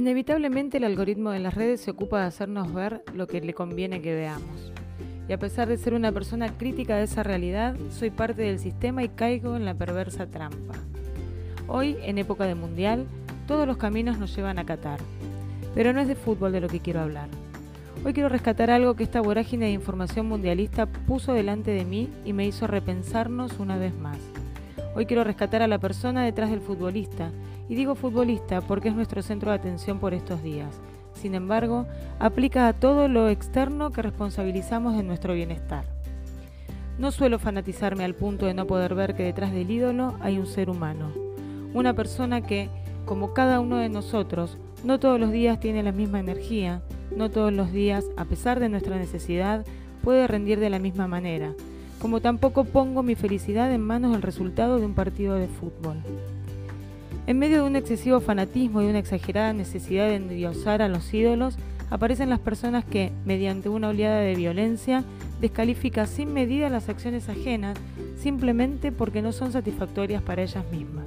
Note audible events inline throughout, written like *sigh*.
Inevitablemente el algoritmo de las redes se ocupa de hacernos ver lo que le conviene que veamos. Y a pesar de ser una persona crítica de esa realidad, soy parte del sistema y caigo en la perversa trampa. Hoy, en época de mundial, todos los caminos nos llevan a Qatar. Pero no es de fútbol de lo que quiero hablar. Hoy quiero rescatar algo que esta vorágine de información mundialista puso delante de mí y me hizo repensarnos una vez más. Hoy quiero rescatar a la persona detrás del futbolista, y digo futbolista porque es nuestro centro de atención por estos días. Sin embargo, aplica a todo lo externo que responsabilizamos de nuestro bienestar. No suelo fanatizarme al punto de no poder ver que detrás del ídolo hay un ser humano, una persona que, como cada uno de nosotros, no todos los días tiene la misma energía, no todos los días, a pesar de nuestra necesidad, puede rendir de la misma manera, como tampoco pongo mi felicidad en manos del resultado de un partido de fútbol. En medio de un excesivo fanatismo y una exagerada necesidad de endiosar a los ídolos, aparecen las personas que, mediante una oleada de violencia, descalifican sin medida las acciones ajenas simplemente porque no son satisfactorias para ellas mismas.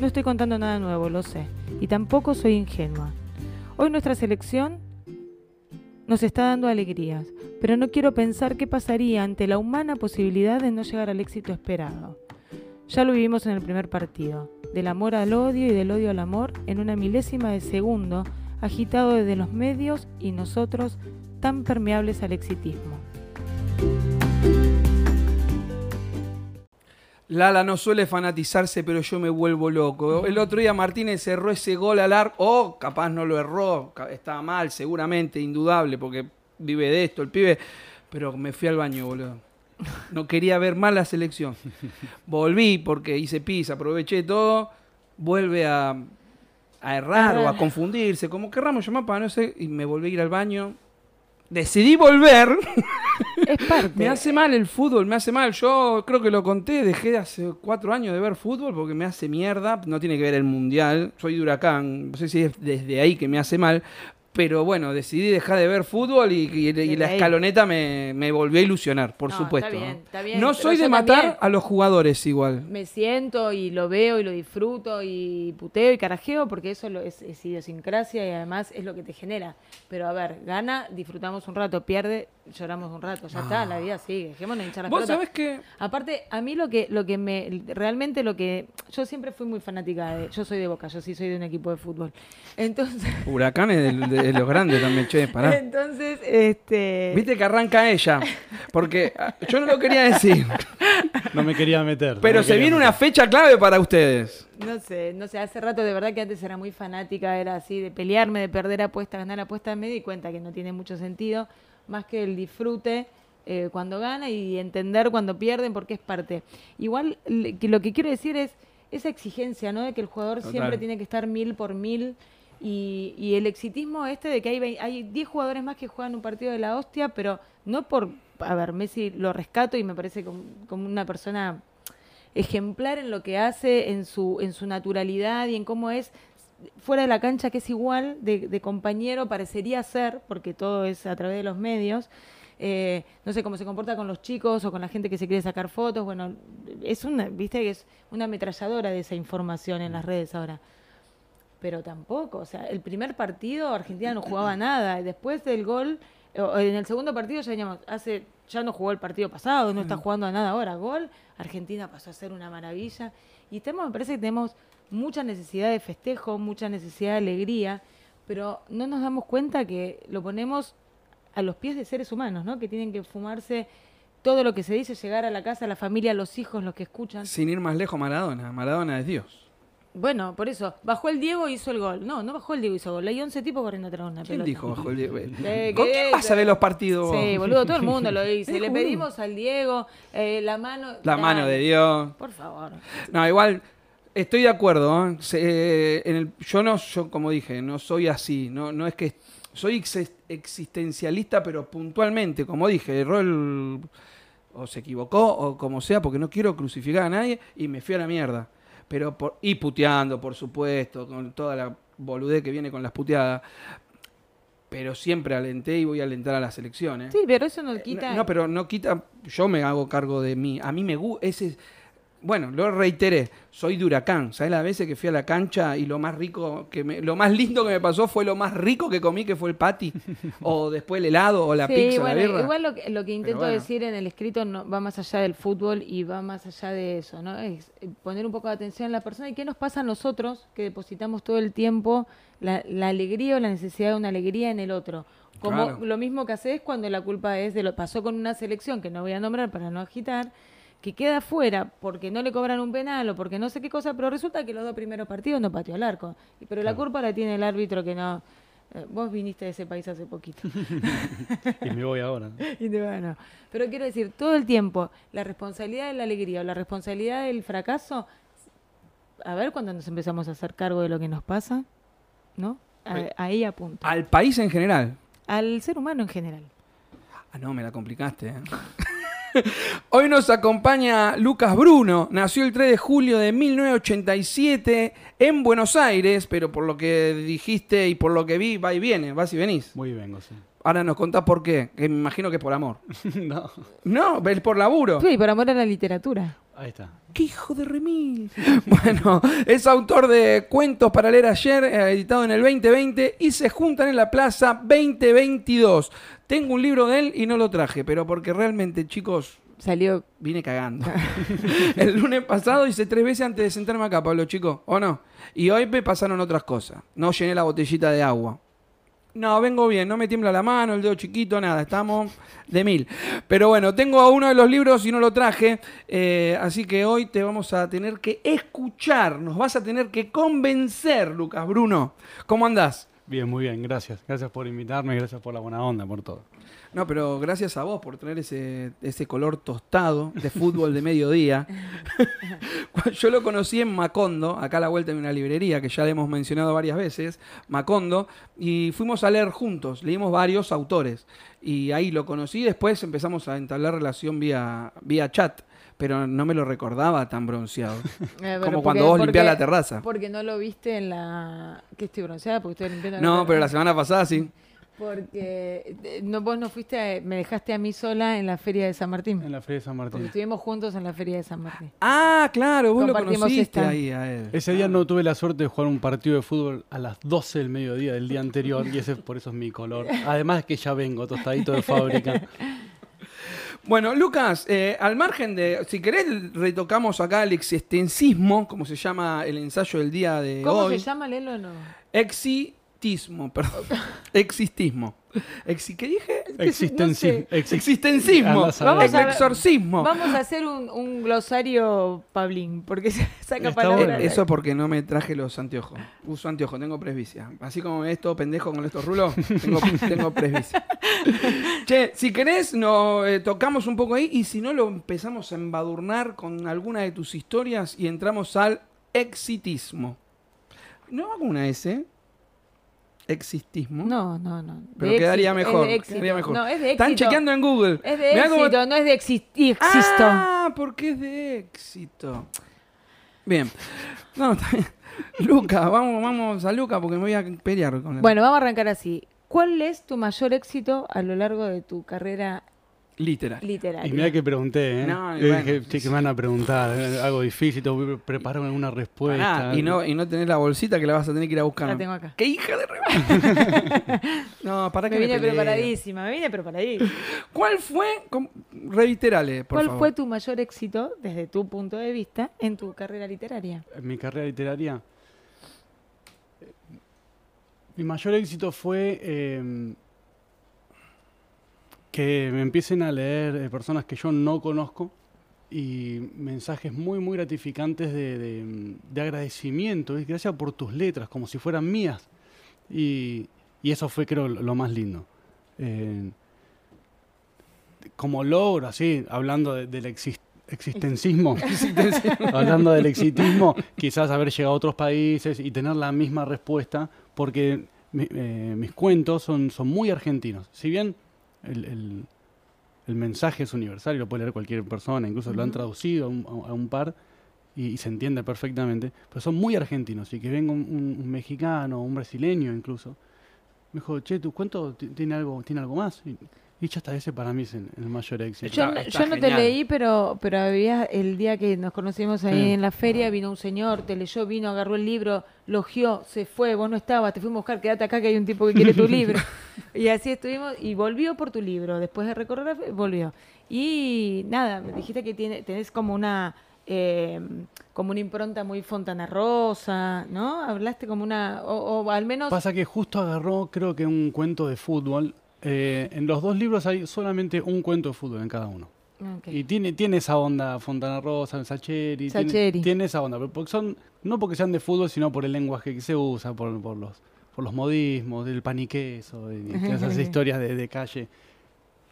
No estoy contando nada nuevo, lo sé, y tampoco soy ingenua. Hoy nuestra selección nos está dando alegrías, pero no quiero pensar qué pasaría ante la humana posibilidad de no llegar al éxito esperado. Ya lo vivimos en el primer partido, del amor al odio y del odio al amor en una milésima de segundo, agitado desde los medios y nosotros tan permeables al exitismo. Lala no suele fanatizarse, pero yo me vuelvo loco. El otro día Martínez cerró ese gol al arco. Oh, capaz no lo erró. Estaba mal, seguramente, indudable, porque vive de esto el pibe. Pero me fui al baño, boludo. No quería ver más la selección. *laughs* Volví porque hice pis, aproveché todo. Vuelve a, errar o a confundirse, como querramos llamar para no sé. Y me volví a ir al baño. Decidí volver. *laughs* me hace mal el fútbol, me hace mal. Yo creo que lo conté, dejé hace cuatro años de ver fútbol porque me hace mierda. No tiene que ver el mundial. Soy de huracán. No sé si es desde ahí que me hace mal pero bueno, decidí dejar de ver fútbol y, la escaloneta me, volvió a ilusionar, por supuesto. Está bien, está bien, no soy de matar a los jugadores igual. Me siento y lo veo y lo disfruto y puteo y carajeo porque eso es, es, idiosincrasia y además es lo que te genera. Pero a ver, gana, disfrutamos un rato, pierde, lloramos un rato, ya está, la vida sigue, dejémonos hinchar las ¿Vos sabés que Aparte, a mí lo que, lo que me, realmente lo que, yo siempre fui muy fanática de, yo soy de Boca, yo sí soy de un equipo de fútbol. Entonces... Huracanes de, los grandes también, che, pará. Entonces, este... Viste que arranca ella, porque ah, yo no lo quería decir. No me quería meter. Pero se viene una fecha clave para ustedes. No sé, no sé, hace rato de verdad que antes era muy fanática, era así, de pelearme, de perder apuestas, ganar apuestas, me di cuenta que no tiene mucho sentido más que el disfrute eh, cuando gana y entender cuando pierden porque es parte. Igual lo que quiero decir es esa exigencia, ¿no? De que el jugador siempre tiene que estar mil por mil y, el exitismo este de que hay, hay 10 jugadores más que juegan un partido de la hostia, pero no por, a ver, Messi lo rescato y me parece como, una persona ejemplar en lo que hace, en su, en su naturalidad y en cómo es fuera de la cancha que es igual de, compañero, parecería ser, porque todo es a través de los medios. Eh, no sé cómo se comporta con los chicos o con la gente que se quiere sacar fotos. Bueno, es una, viste que es una ametralladora de esa información en las redes ahora. Pero tampoco, o sea, el primer partido Argentina no jugaba nada. Después del gol, en el segundo partido ya veníamos, hace, ya no jugó el partido pasado, no está jugando a nada ahora. Gol, Argentina pasó a ser una maravilla. Y tenemos, me parece que tenemos mucha necesidad de festejo, mucha necesidad de alegría, pero no nos damos cuenta que lo ponemos a los pies de seres humanos, ¿no? Que tienen que fumarse todo lo que se dice, llegar a la casa, la familia, los hijos, los que escuchan. Sin ir más lejos, Maradona. Maradona es Dios. Bueno, por eso, bajó el Diego y hizo el gol. No, no bajó el Diego y hizo el gol. Hay 11 tipos corriendo atrás de una ¿Quién dijo bajó el Diego? *laughs* Eh, ¿Con quién vas a ver los partidos? Sí, boludo, todo el *laughs* mundo lo dice. Le pedimos al Diego eh, la mano... La mano de Dios. Por favor. No, igual Estoy de acuerdo. ¿eh? Eh, en el, yo no, yo como dije, no soy así. No, no es que soy existencialista, pero puntualmente, como dije, erró el, o se equivocó o como sea, porque no quiero crucificar a nadie y me fui a la mierda. Pero por, y puteando, por supuesto, con toda la boludez que viene con las puteadas. Pero siempre alenté y voy a alentar a las elecciones. Sí, pero eso no quita. No, pero no quita. Yo me hago cargo de mí. A mí me gusta. Ese bueno, lo reiteré, soy de Huracán. ¿Sabes las veces que fui a la cancha y lo más rico, que me- lo más lindo que me pasó fue lo más rico que comí, que fue el patty? *laughs* o después el helado, o la Sí, pizza, bueno, la birra. igual lo que, lo que intento bueno. decir en el escrito no, va más allá del fútbol y va más allá de eso, ¿no? Es eh, poner un poco de atención en la persona y qué nos pasa a nosotros que depositamos todo el tiempo la, la alegría o la necesidad de una alegría en el otro. Como Claro. lo mismo que haces cuando la culpa es de lo pasó con una selección que no voy a nombrar para no agitar, que queda fuera porque no le cobran un penal o porque no sé qué cosa, pero resulta que los dos primeros partidos no pateó al arco. Pero la culpa la tiene el árbitro que no. eh, Vos viniste de ese país hace poquito. *laughs* Y me voy ahora. *laughs* Y te bueno. Pero quiero decir, todo el tiempo, la responsabilidad de la alegría o la responsabilidad del fracaso, a ver cuando nos empezamos a hacer cargo de lo que nos pasa, ¿no? A- ahí apunta. Al país en general. Al ser humano en general. Ah, no, me la complicaste. ¿eh? *laughs* Hoy nos acompaña Lucas Bruno. Nació el 3 de julio de 1987 en Buenos Aires, pero por lo que dijiste y por lo que vi, va y viene, vas y venís. Muy vengo, sí. Ahora nos contás por qué, que me imagino que es por amor. *laughs* no. No, es por laburo. Sí, por amor a la literatura. Ahí está. ¡Qué hijo de remil! *laughs* Bueno, es autor de Cuentos para leer ayer, eh, editado en el 2020, y se juntan en la plaza 2022. Tengo un libro de él y no lo traje, pero porque realmente, chicos, Salió. vine cagando. *laughs* el lunes pasado hice tres veces antes de sentarme acá, Pablo, chico, ¿o no? Y hoy me pasaron otras cosas. No llené la botellita de agua. No, vengo bien, no me tiembla la mano, el dedo chiquito, nada, estamos de mil. Pero bueno, tengo uno de los libros y no lo traje, eh, así que hoy te vamos a tener que escuchar, nos vas a tener que convencer, Lucas Bruno. ¿Cómo andás? Bien, muy bien, gracias. Gracias por invitarme, gracias por la buena onda, por todo. No, pero gracias a vos por tener ese, ese color tostado de fútbol de mediodía. *laughs* Yo lo conocí en Macondo, acá a la vuelta de una librería que ya le hemos mencionado varias veces, Macondo, y fuimos a leer juntos, leímos varios autores. Y ahí lo conocí, después empezamos a entablar relación vía, vía chat, pero no me lo recordaba tan bronceado. *laughs* Eh, Como porque- cuando vos limpiás porque- la terraza. Porque no lo viste en la. que estoy bronceada? Porque estoy limpiando No, pero la terraza. semana pasada sí. Porque eh, no, vos no fuiste, a- me dejaste a mí sola en la feria de San Martín. En la Feria de San Porque Martín. estuvimos juntos en la feria de San Martín. Ah, claro, vos lo conociste esta. ahí a él. Ese día no tuve la suerte de jugar un partido de fútbol a las 12 del mediodía del día anterior y ese por eso es mi color. *laughs* Además que ya vengo tostadito de fábrica. *laughs* Bueno, Lucas, eh, al margen de, si querés, retocamos acá el existencismo, como se llama el ensayo del día de ¿Cómo hoy. se llama, Lelo? No. Exitismo, perdón. *laughs* Existismo. Exi, ¿Qué dije? Existenci- sé. exi- Existencismo. Vamos a ver. Exorcismo. Vamos a hacer un, un glosario Pablín, porque se *laughs* saca Está palabras. bueno. Eso es porque no me traje los anteojos. Uso anteojos, tengo presbicia. Así como todo pendejo con estos rulos, tengo, *laughs* tengo presbicia. che, si querés, no, eh, tocamos un poco ahí y si no, lo empezamos a embadurnar con alguna de tus historias y entramos al exitismo. ¿No hago una S? Existismo. No, no, no. Pero quedaría mejor, es de éxito. quedaría mejor. No, es de Están chequeando en Google. Es de éxito, no es de exi- existo. Ah, porque es de éxito. Bien. No, está bien. *laughs* Luca, vamos, vamos a Luca porque me voy a pelear con él. Bueno, vamos a arrancar así. ¿Cuál es tu mayor éxito a lo largo de tu carrera Literal. literaria? Y mira que pregunté, ¿eh? No, bueno, dije, che, que me van a preguntar, ¿eh? algo difícil, tengo que preparar alguna respuesta. Pará, y no, y no tenés la bolsita que la vas a tener que ir a buscar. La tengo acá. ¡Qué hija de re- *laughs* *laughs* No, para que Me vine peleo. preparadísima, me vine preparadísima. ¿Cuál fue? com- Reiterale, por ¿Cuál favor. fue tu mayor éxito, desde tu punto de vista, en tu carrera literaria? En mi carrera literaria, eh, mi mayor éxito fue eh, que me empiecen a leer eh, personas que yo no conozco y mensajes muy, muy gratificantes de, de- de agradecimiento. y Gracias por tus letras, como si fueran mías. Y, y eso fue, creo, lo más lindo. Eh, como logro, así, hablando de- del exis- existencismo, *laughs* *laughs* hablando del exitismo, quizás haber llegado a otros países y tener la misma respuesta, porque eh, mis cuentos son, son muy argentinos. Si bien el, el- el mensaje es universal y lo puede leer cualquier persona, incluso lo han traducido a un, a un par y, y se entiende perfectamente, pero son muy argentinos y que venga un, un- un mexicano, un brasileño incluso. Me dijo, che, ¿tu cuento ti- tiene algo, tiene algo más? Y Y ya está, ese para mí es el, el mayor éxito. Yo, Está- no- está yo no te leí, pero, pero había el día que nos conocimos ahí Sí. en la feria, vino un señor, te leyó, vino, agarró el libro, lo ojeó, se fue, vos no estabas, te fuimos a buscar, quédate acá que hay un tipo que quiere tu *laughs* libro. Y así estuvimos, y volvió por tu libro, después de recorrer, volvió. Y nada, me dijiste que tiene, tenés como una... eh, como una impronta muy Fontana Rosa, ¿no? Hablaste como una, o, o al menos Pasa que justo agarró, creo que un cuento de fútbol. Eh, en los dos libros hay solamente un cuento de fútbol en cada uno. Y tiene, tiene esa onda Fontana Rosa, Sacheri. Sacheri. Tiene, tiene esa onda. Pero porque son, no porque sean de fútbol, sino por el lenguaje que se usa, por, por los, por los modismos, del paniqueso, y *laughs* esas historias de, de calle.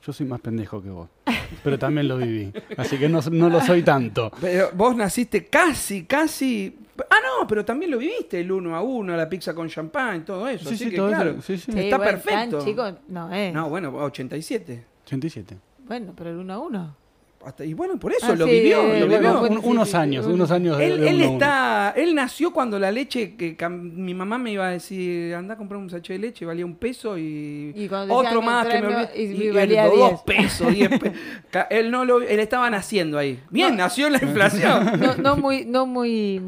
Yo soy más pendejo que vos. *laughs* Pero también lo viví. Así que no, no lo soy tanto. Pero vos naciste casi, casi. Ah, no, pero también lo viviste el uno a uno, la pizza con champán, todo eso. Sí, así sí, que todo eso, claro. sí, sí. Sí, está bueno, perfecto. Tan chico no es. No, bueno, 87. 87. Bueno, pero el uno a uno. Hasta- y bueno, por eso Ah, lo sí, vivió, eh, lo bueno, vivió. bueno, Un- unos años, unos años de, Él, de él uno a uno. está, él nació cuando la leche que mi mamá me iba a decir, anda a comprar un sachet de leche, valía un peso y, Y otro más que me olvidé, y y, valía dos 10. pesos, 10 *laughs* pesos. Ca- él no lo, él estaba naciendo ahí. Bien, nació en la *laughs* inflación. No, no muy, no muy,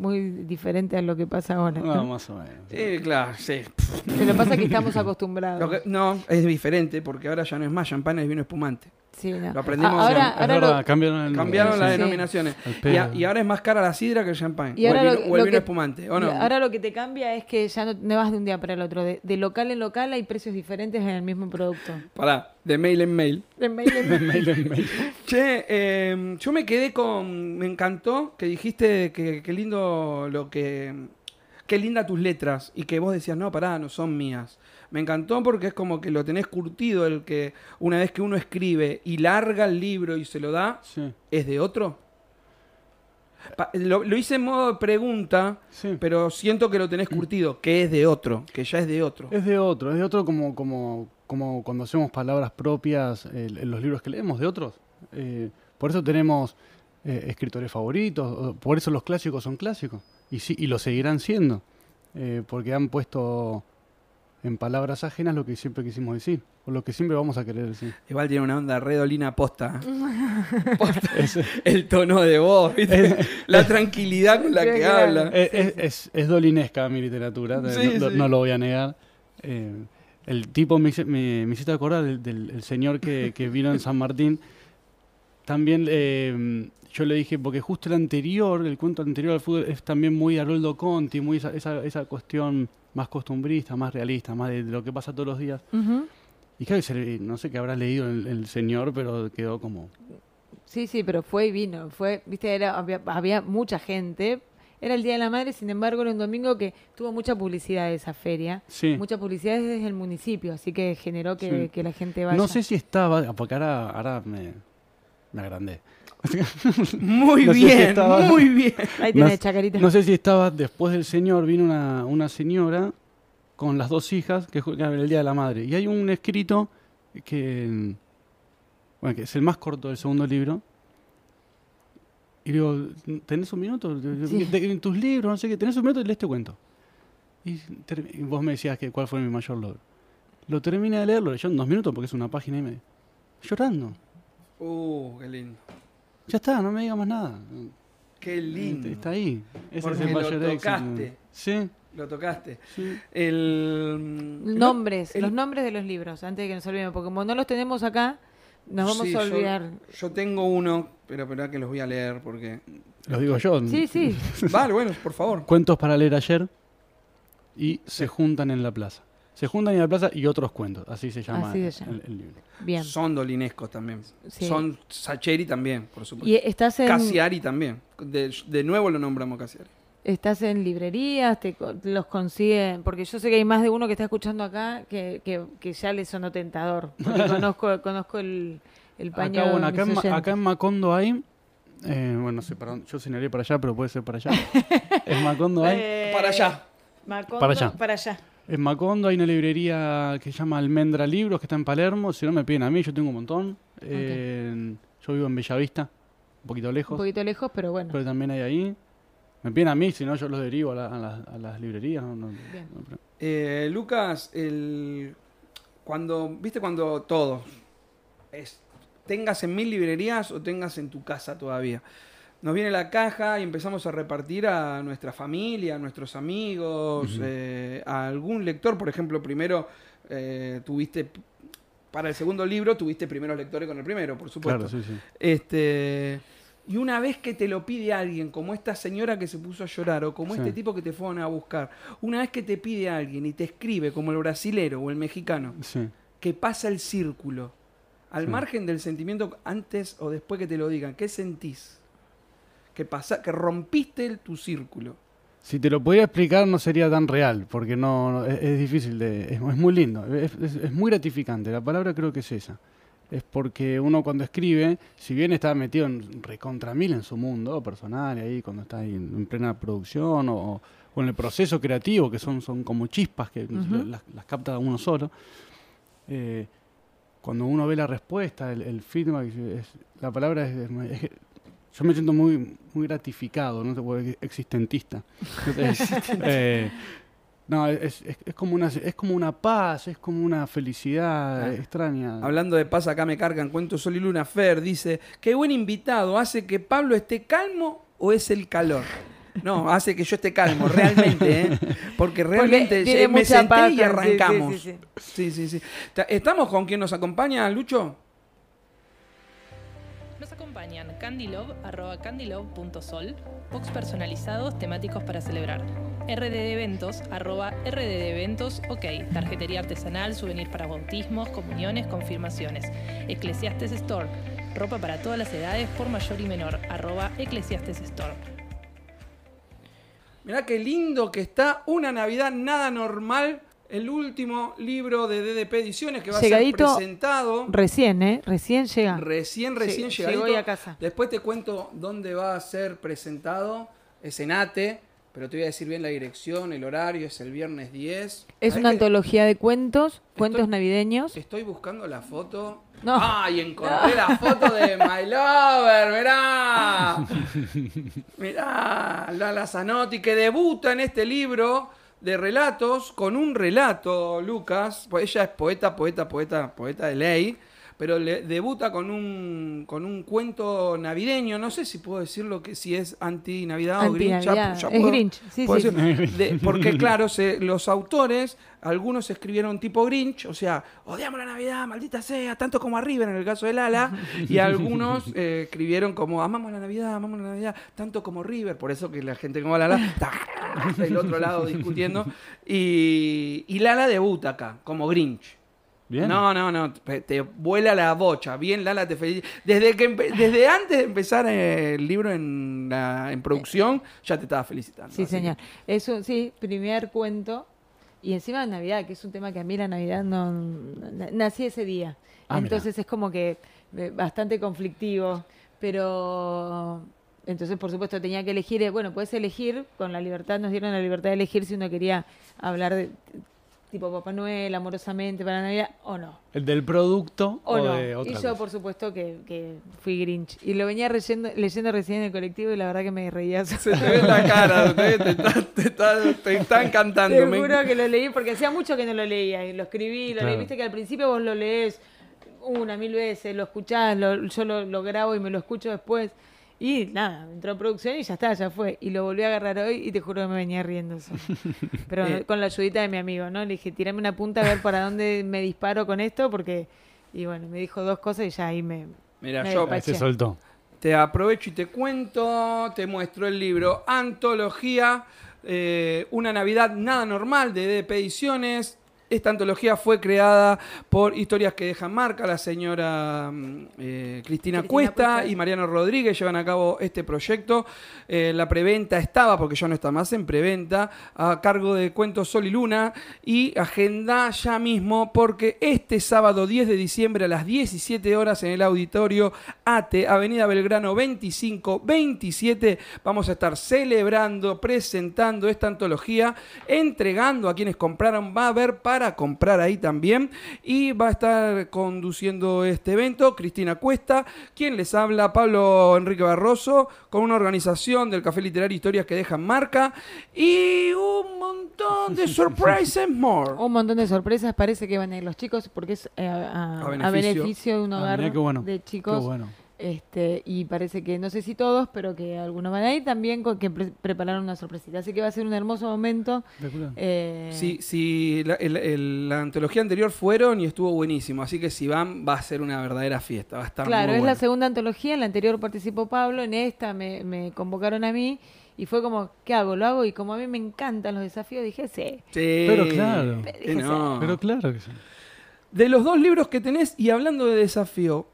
muy diferente a lo que pasa ahora. No, ¿no? más o menos. Sí, claro, sí. Pero pasa que estamos acostumbrados. Lo que- no, es diferente porque ahora ya no es más champán, es vino espumante. Sí, no. lo aprendimos Ah, ahora, Es ahora verdad, lo- cambiaron el nombre, Cambiaron sí. las Sí. denominaciones. Y, a- pedo. y ahora es más cara la sidra que el champán. Y o el ahora vino, lo- o el lo vino que- espumante, ¿o no? Ahora lo que te cambia es que ya no, no vas de un día para el otro. De, de local en local hay precios diferentes en el mismo producto. Pará, de mail en mail. De mail en *laughs* mail. Mail en mail. Che, eh, yo me quedé con. Me encantó que dijiste que qué lindo lo que. Qué linda tus letras. Y que vos decías, no, pará, no son mías. Me encantó porque es como que lo tenés curtido el que una vez que uno escribe y larga el libro y se lo da, Sí, ¿es de otro? Pa- lo, lo hice en modo de pregunta, sí. pero siento que lo tenés curtido, que es de otro, que ya es de otro. Es de otro, es de otro como, como, como cuando hacemos palabras propias eh, en los libros que leemos de otros. Eh, por eso tenemos eh, escritores favoritos, por eso los clásicos son clásicos. Y, sí, y lo seguirán siendo, eh, porque han puesto en palabras ajenas lo que siempre quisimos decir, o lo que siempre vamos a querer decir. Igual tiene una onda redolina posta. *laughs* Posta. *laughs* Es, El tono de voz, ¿viste? la tranquilidad con la que habla. es, es- es- es dolinesca mi literatura, Sí, no, no- sí. no lo voy a negar. Eh, el tipo me, me, me hiciste acordar del, del- el señor que, que vino en San Martín. También eh, yo le dije, porque justo el anterior, el cuento anterior al fútbol, es también muy Haroldo Conti, muy esa, esa, esa cuestión más costumbrista, más realista, más de, de lo que pasa todos los días. Ujú. Y claro, no sé qué habrá leído el, el señor, pero quedó como... Sí, sí, pero fue y vino. Fue, viste, era, había, había mucha gente. Era el Día de la Madre, sin embargo, era un domingo que tuvo mucha publicidad de esa feria. Sí. Mucha publicidad desde el municipio, así que generó que, Sí. que la gente vaya. No sé si estaba, porque ahora, ahora me, me agrandé. Muy *laughs* No si bien, estaba- muy bien. Ahí No tiene sé- Chacarita. No sé si estaba después del señor, vino una, una señora con las dos hijas, que ju- que era el Día de la Madre. Y hay un escrito que, bueno, que es el más corto del segundo libro. Y digo, ¿tenés un minuto? Sí. en tus libros, no sé qué, ¿tenés un minuto? Y lees este cuento. Y vos me decías que cuál fue mi mayor logro. Lo terminé de leerlo, yo en dos minutos porque es una página y media. Llorando. Uh, qué lindo. Ya está, no me digas más nada. Qué lindo. Está ahí. Ese Porque es el lo mayor éxito. tocaste. Sí, Lo tocaste. sí. El. Nombres, el- los nombres de los libros, antes de que nos olvidemos, porque como no los tenemos acá, nos vamos Sí, a olvidar. Yo, tengo uno, pero espera que los voy a leer porque. Lo digo yo. Sí, sí. Vale, bueno, por favor. Cuentos para leer ayer y se juntan en la plaza. Se juntan en la plaza y otros cuentos. Así se llama, Así se llama. El, el libro. Bien. Son dolinescos también. Sí. Son Sacheri también, por supuesto. Y estás en, Casiari también. De, de nuevo lo nombramos Casiari. estás en librerías, te, co- los consiguen, porque yo sé que hay más de uno que está escuchando acá que, que, que ya le sonó tentador. Porque *laughs* conozco, conozco el, el paño. Acá, bueno, de acá, en, acá en Macondo hay. eh, bueno, no sé, perdón, yo señalé para allá, pero puede ser para allá. *laughs* en Macondo hay. Eh, Para allá. Macondo, Para allá. Para allá. En Macondo hay una librería que se llama Almendra Libros, que está en Palermo. Si no me piden a mí, yo tengo un montón. Eh, yo vivo en Bellavista, un poquito lejos. Un poquito lejos, pero bueno. pero también hay ahí. Me piden a mí, si no yo los derivo a, la- a las- a las librerías. no- no- Bien. no, pero- Eh, Lucas, el... cuando, viste, cuando todos, es, tengas en mil librerías o tengas en tu casa todavía. Nos viene la caja y empezamos a repartir a nuestra familia, a nuestros amigos, eh, a algún lector. Por ejemplo, primero eh, tuviste, para el segundo libro, tuviste primeros lectores con el primero, por supuesto. Claro, sí, sí. Este, y una vez que te lo pide alguien, como esta señora que se puso a llorar, o como Sí. este tipo que te fueron a buscar, una vez que te pide alguien y te escribe, como el brasilero o el mexicano, que pasa el círculo, al margen del sentimiento antes o después que te lo digan, ¿qué sentís? Que, pasa, que rompiste el- tu círculo. Si te lo pudiera explicar no sería tan real, porque no, no- es, es difícil, de, es, es muy lindo, es, muy gratificante, la palabra creo que es esa. Es porque uno cuando escribe, si bien está metido en recontra mil en su mundo personal, y ahí cuando está ahí en, en plena producción o, o en el proceso creativo, que son, son como chispas que las, las capta uno solo, eh, cuando uno ve la respuesta, el, el feedback, la palabra es- yo me siento muy, muy gratificado, no sé, porque *laughs* existentista. Eh, no, es, es- es como una, es como una paz, es como una felicidad Ah. extraña. Hablando de paz, acá me cargan Cuento Sol y Luna Fer, dice, qué buen invitado, ¿hace que Pablo esté calmo o es el calor? No, hace que yo esté calmo, realmente, ¿eh? Porque realmente tiene eh, me senté paz, y sí, arrancamos. sí, sí, Sí, sí, sí. Ta- ¿Estamos con quien nos acompaña, Lucho? Acompañan candylove, arroba candylove.sol, box personalizados temáticos para celebrar. RDD Eventos, arroba RDD Eventos, ok, tarjetería artesanal, souvenir para bautismos, comuniones, confirmaciones. Eclesiastes Store, ropa para todas las edades por mayor y menor, arroba Eclesiastes Store. Mirá qué lindo que está Una Navidad Nada Normal, el último libro de DDP Ediciones que va Llegadito. a ser presentado. Recién, ¿eh? Recién llega. Recién, recién Lle- llegadito. llegó a casa. Después te cuento dónde va a ser presentado. Es en ATE, pero te voy a decir bien la dirección, el horario, es el viernes 10. Es ¿Sabés una antología de cuentos, cuentos Estoy- navideños. Estoy buscando la foto. No. ¡Ay, encontré la foto de *laughs* My Lover! ¡Mirá! Mirá, Lala Zanotti, que debuta en este libro de relatos con un relato, Lucas. Pues ella es poeta, poeta, poeta, poeta de ley. Pero le, debuta con un, con un cuento navideño. No sé si puedo decirlo que si es anti-Navidad o Grinch. Ya- Anti-Navidad. ya Es puedo- Grinch, sí, puedo sí. decir- *laughs* de- porque claro, se- los autores, algunos escribieron tipo Grinch, o sea, odiamos la Navidad, maldita sea, tanto como arriba en el caso de Lala, y algunos *laughs* eh, escribieron como amamos la Navidad, amamos la Navidad, tanto como River, por eso que la gente como Lala está del otro lado discutiendo, y, y Lala debuta acá, como Grinch. Bien. No, no, no, te te vuela la bocha. Bien, Lala, te felicito. Desde, que desde antes de empezar eh, el libro en, la- en producción, ya te estaba felicitando. Sí, así que- señor. Eso, sí, primer cuento. Y encima de Navidad, que es un tema que a mí la Navidad no... na- Nací ese día. Ah. Entonces es como que eh, bastante conflictivo. Pero... Entonces, por supuesto, tenía que elegir... eh, Bueno, puedes elegir, con la libertad, nos dieron la libertad de elegir si uno quería hablar de tipo Papá Noel, amorosamente para Navidad, o no. ¿El del producto O, o, no. de otra y yo, cosa? por supuesto, que, que fui Grinch. Y lo venía leyendo, leyendo recién en el colectivo y la verdad que me reía. *laughs* Se te ve la cara, te, te te te está encantando. Te juro que lo leí porque hacía mucho que no lo leía y lo escribí, lo Claro. leí. Viste que al principio vos lo lees una, mil veces, lo escuchás, lo- yo lo, lo grabo y me lo escucho después. Y nada, entró en producción y ya está, ya fue. Y lo volví a agarrar hoy y te juro que me venía riendo. *laughs* Pero Eh. con la ayudita de mi amigo, ¿no? Le dije, tirame una punta a ver para dónde me disparo con esto porque... Y bueno, me dijo dos cosas y ya ahí me... Mira, me yo se soltó. te aprovecho y te cuento, te muestro el libro Antología, eh, una Navidad nada normal de DP Ediciones. Esta antología fue creada por Historias que dejan marca, la señora mm, eh, Cristina, Cristina Cuesta, Cuesta. y Mariano Rodríguez llevan a cabo este proyecto. Eh, la preventa estaba, porque ya no está más en preventa, a cargo de Cuentos Sol y Luna. Y agenda ya mismo, porque este sábado 10 de diciembre a las 17 horas en el auditorio ATE, Avenida Belgrano 2527, vamos a estar celebrando, presentando esta antología, entregando a quienes compraron. Va a haber para para comprar ahí también. Y va a estar conduciendo este evento Cristina Cuesta, quien les habla, Pablo Enrique Barroso, con una organización del Café Literario Historias que dejan marca y un montón de *laughs* surprises more. Un montón de sorpresas, parece que van a ir los chicos porque es eh, a, A a beneficio. beneficio. de un Ah, hogar bueno, de Qué chicos. bueno. Este, y parece que, no sé si todos, pero que algunos van a ir también con que pre- prepararon una sorpresita. Así que va a ser un hermoso momento. Eh, Sí, sí, la, el- el- la antología anterior fueron y estuvo buenísimo, así que si van va a ser una verdadera fiesta, va a estar Claro, muy es la segunda antología, en la anterior participó Pablo, en esta me, me convocaron a mí y fue como, ¿qué hago? ¿Lo hago? Y como a mí me encantan los desafíos, dije, sí. Sí, Pero claro. no. Pero claro que sí. De los dos libros que tenés, y hablando de desafío,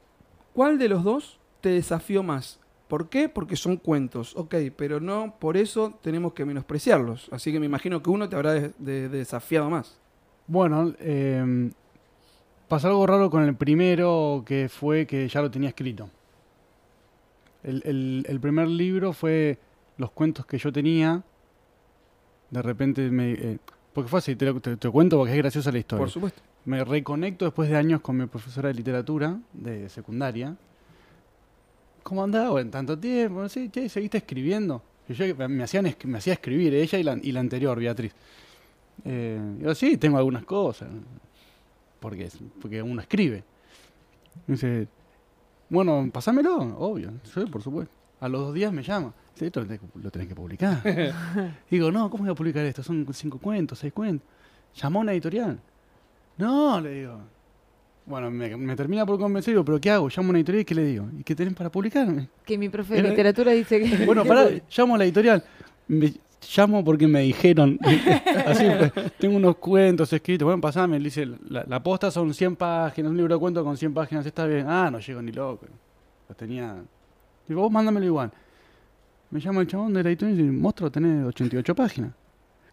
¿cuál de los dos te desafió más? ¿Por qué? Porque son cuentos, ok, pero no por eso tenemos que menospreciarlos. Así que me imagino que uno te habrá de- de- desafiado más. Bueno, eh, pasó algo raro con el primero, que fue que ya lo tenía escrito. El, el- el primer libro fue los cuentos que yo tenía. De repente me... eh, porque fue así, te, lo- te- te cuento porque es graciosa la historia. Por supuesto. Me reconecto después de años con mi profesora de literatura de secundaria. ¿Cómo andaba en tanto tiempo? Che, ¿seguiste escribiendo? Y yo me, hacían, me hacía escribir, ella y la, y la anterior, Beatriz. Eh, yo, sí, tengo algunas cosas. Porque, porque uno escribe. Me dice, bueno, pasámelo, obvio. Sí, por supuesto. A los dos días me llama. Dice, esto lo tenés que- lo tenés que publicar. *laughs* Digo, no, ¿cómo voy a publicar esto? Son cinco cuentos, seis cuentos. Llamó a una editorial. No, le digo. Bueno, me, me termina por convencer, digo, pero ¿qué hago? Llamo a una editorial y ¿qué le digo? ¿Y qué tenés para publicarme? Que mi profe de Era- literatura dice que... *laughs* Bueno, pará, *laughs* llamo a la editorial. Me- llamo porque me dijeron. *laughs* Así, pues, tengo unos cuentos escritos. Bueno, pasame, dice, la, la posta son 100 páginas, un libro de cuentos con 100 páginas, está bien. Ah, no llego ni loco. Lo tenía. Digo, vos mándamelo igual. Me llama el chabón de la editorial y dice, monstruo, tenés 88 páginas.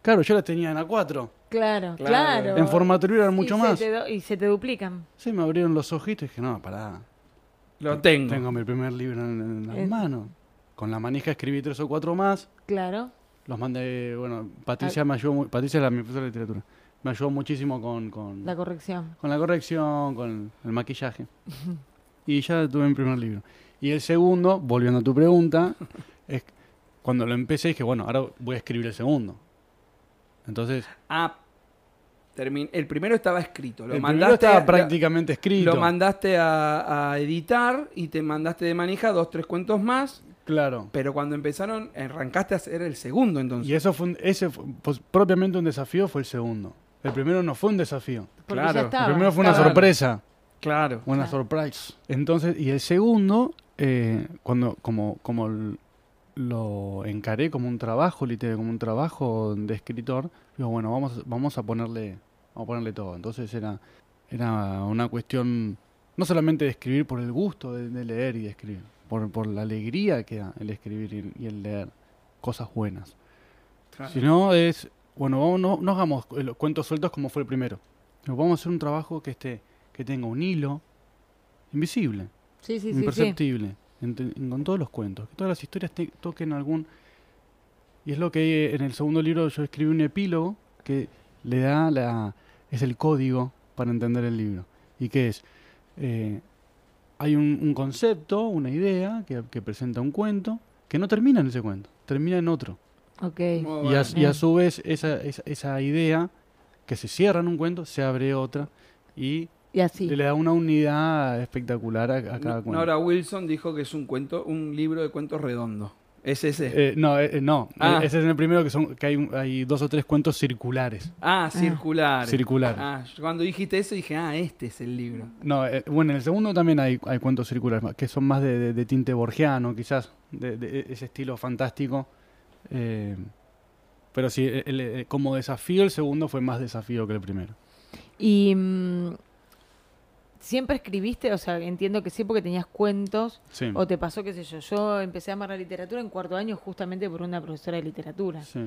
Claro, yo las tenía en A4. Claro, Claro. claro. En formato libro eran Y mucho se más. te y se te duplican. Sí, me abrieron los ojitos y dije, no, pará. Lo tengo. Tengo mi primer libro en, en las manos. Con la manija escribí tres o cuatro más. Claro. Los mandé, bueno, Patricia me ayudó, Patricia es la mi profesora de literatura. Me ayudó muchísimo con, con, La corrección. con la corrección, con el maquillaje. y ya tuve mi primer libro. Y el segundo, volviendo a tu pregunta, *laughs* es cuando lo empecé dije, bueno, ahora voy a escribir el segundo. Entonces, Ah, termin- el primero estaba escrito. Lo el primero mandaste estaba a- prácticamente escrito. Lo mandaste a, a editar y te mandaste de manija dos, tres cuentos más. claro. Pero cuando empezaron, arrancaste a hacer el segundo entonces. Y eso fue, un- ese fue- pues, propiamente un desafío fue el segundo. El primero no fue un desafío. Porque Claro. ya El estaba. el primero fue una Claro. sorpresa. Claro. Una Claro. surprise. Entonces, y el segundo, eh, cuando, como, como l- lo encaré como un trabajo literario, como un trabajo de escritor, digo, bueno, vamos, vamos a ponerle, vamos a ponerle todo. Entonces era, era una cuestión no solamente de escribir por el gusto de, de leer y de escribir, por, por la alegría que da el escribir y, y el leer cosas buenas. Claro. Si no es, bueno, vamos, no, no hagamos los cuentos sueltos como fue el primero. Pero vamos a hacer un trabajo que esté, que tenga un hilo invisible, Sí, sí, sí, sí. En- con todos los cuentos, que todas las historias te- toquen algún... Y es lo que en el segundo libro yo escribí un epílogo que le da la... es el código para entender el libro. ¿Y qué es? Eh, hay un, un concepto, una idea que, que presenta un cuento, que no termina en ese cuento, termina en otro. Ok. Muy Y a, y a su vez, esa, esa, esa idea que se cierra en un cuento, se abre otra y Y así. le da una unidad espectacular a, a cada cuento. Nora Wilson dijo que es un cuento, un libro de cuentos redondo. Es ese. Eh, no, eh, eh, no. Ah. Ese es el primero que son que hay, dos o tres cuentos circulares. ah, circular. Circular. Ah, yo cuando dijiste eso dije, ah, este es el libro. No, eh, bueno, en el segundo también hay, hay cuentos circulares, que son más de, de- de tinte borgiano, quizás, de, de ese estilo fantástico. Eh, pero sí, el- el- como desafío, el segundo fue más desafío que el primero. Y mm, siempre escribiste, o sea, entiendo que sí porque tenías cuentos, Sí. o te pasó, qué sé yo, yo empecé a amar la literatura en cuarto año justamente por una profesora de literatura. sí.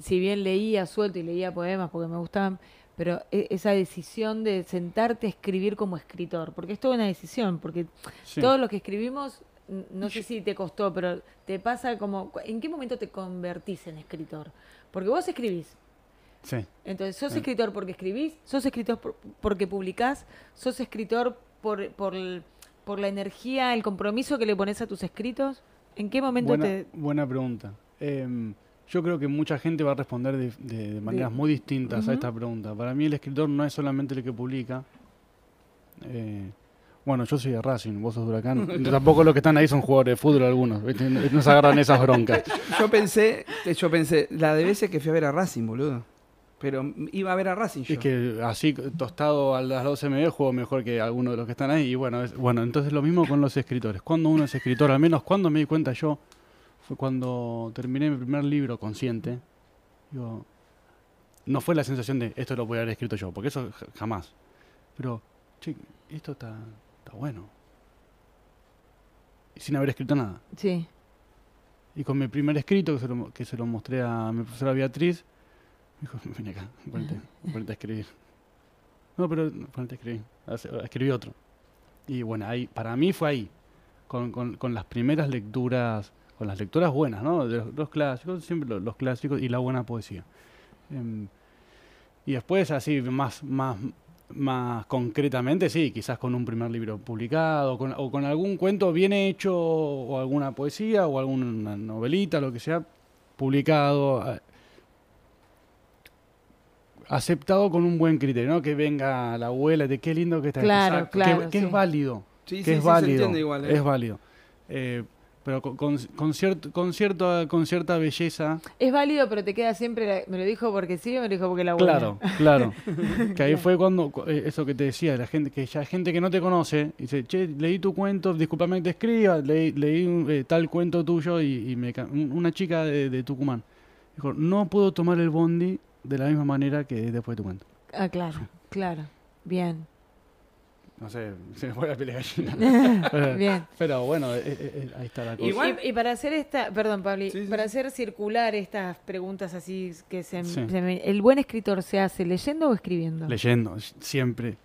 Si bien leía suelto y leía poemas porque me gustaban, pero e- esa decisión de sentarte a escribir como escritor, porque es toda una decisión, porque sí. todo lo que escribimos, no sé si te costó, pero te pasa como, ¿en qué momento te convertís en escritor? Porque vos escribís, Sí. Entonces, ¿sos Sí. escritor porque escribís? ¿Sos escritor por- porque publicás? ¿Sos escritor por, por, por la energía, el compromiso que le pones a tus escritos? ¿En qué momento Buena, te...? buena pregunta. Em, yo creo que mucha gente va a responder de, de- de maneras De- muy distintas a esta pregunta. Para mí el escritor no es solamente el que publica. Eh, bueno, yo soy de Racing, vos sos de Huracán. *laughs* Tampoco los que están ahí son jugadores de fútbol algunos. ¿viste? No se agarran esas broncas. Yo pensé, yo pensé, la de veces que fui a ver a Racing, boludo. Pero iba a ver a Racing yo. Es que así tostado a las 12 MB juego mejor que alguno de los que están ahí. Y bueno, es, bueno, entonces lo mismo con los escritores. Cuando uno es escritor, al menos cuando me di cuenta yo, fue cuando terminé mi primer libro consciente. Digo, no fue la sensación de esto lo voy a haber escrito yo, porque eso jamás. Pero, che, esto está, está bueno. Y sin haber escrito nada. Sí. Y con mi primer escrito, que se lo, que se lo mostré a mi profesora Beatriz, me dijo, ven acá, ponete, ponete a escribir. No, pero ponete a escribir. Escribí otro. Y bueno, ahí, para mí fue ahí, con, con- con las primeras lecturas, con las lecturas buenas, ¿no? De los, los clásicos, siempre los, los clásicos y la buena poesía. Em, y después, así, más, más, más concretamente, sí, quizás con un primer libro publicado, con- o con algún cuento bien hecho, o alguna poesía, o alguna novelita, lo que sea, publicado, eh, aceptado con un buen criterio, ¿no? Que venga la abuela de qué lindo que está. Claro, Exacto. claro, Que, que sí. es válido, Sí, que sí, es sí, se válido, entiende igual, ¿eh? es válido. Eh, pero con, con, con cierto, con, cierta, con cierta belleza, Es válido, pero te queda siempre... la- ¿Me lo dijo porque sí o me lo dijo porque la abuela? Claro, claro. *laughs* que ahí fue cuando, cu- eh, eso que te decía, la gente, que ya hay gente que no te conoce, y dice, che, leí tu cuento, discúlpame que te escriba, leí, leí un, eh, tal cuento tuyo y, y me, una chica de, de Tucumán. Dijo, no puedo tomar el bondi de la misma manera que después de tu cuento. Ah, claro, claro. Bien. No sé, *laughs* se me fue la piel de gallina. *laughs* Bien. pero bueno, eh, eh, eh, ahí está la cosa. Igual- Y, y para hacer esta, perdón, Sí, sí, para hacer circular estas preguntas así que se, Sí. se me- ¿El buen escritor se hace leyendo o escribiendo? Leyendo, siempre.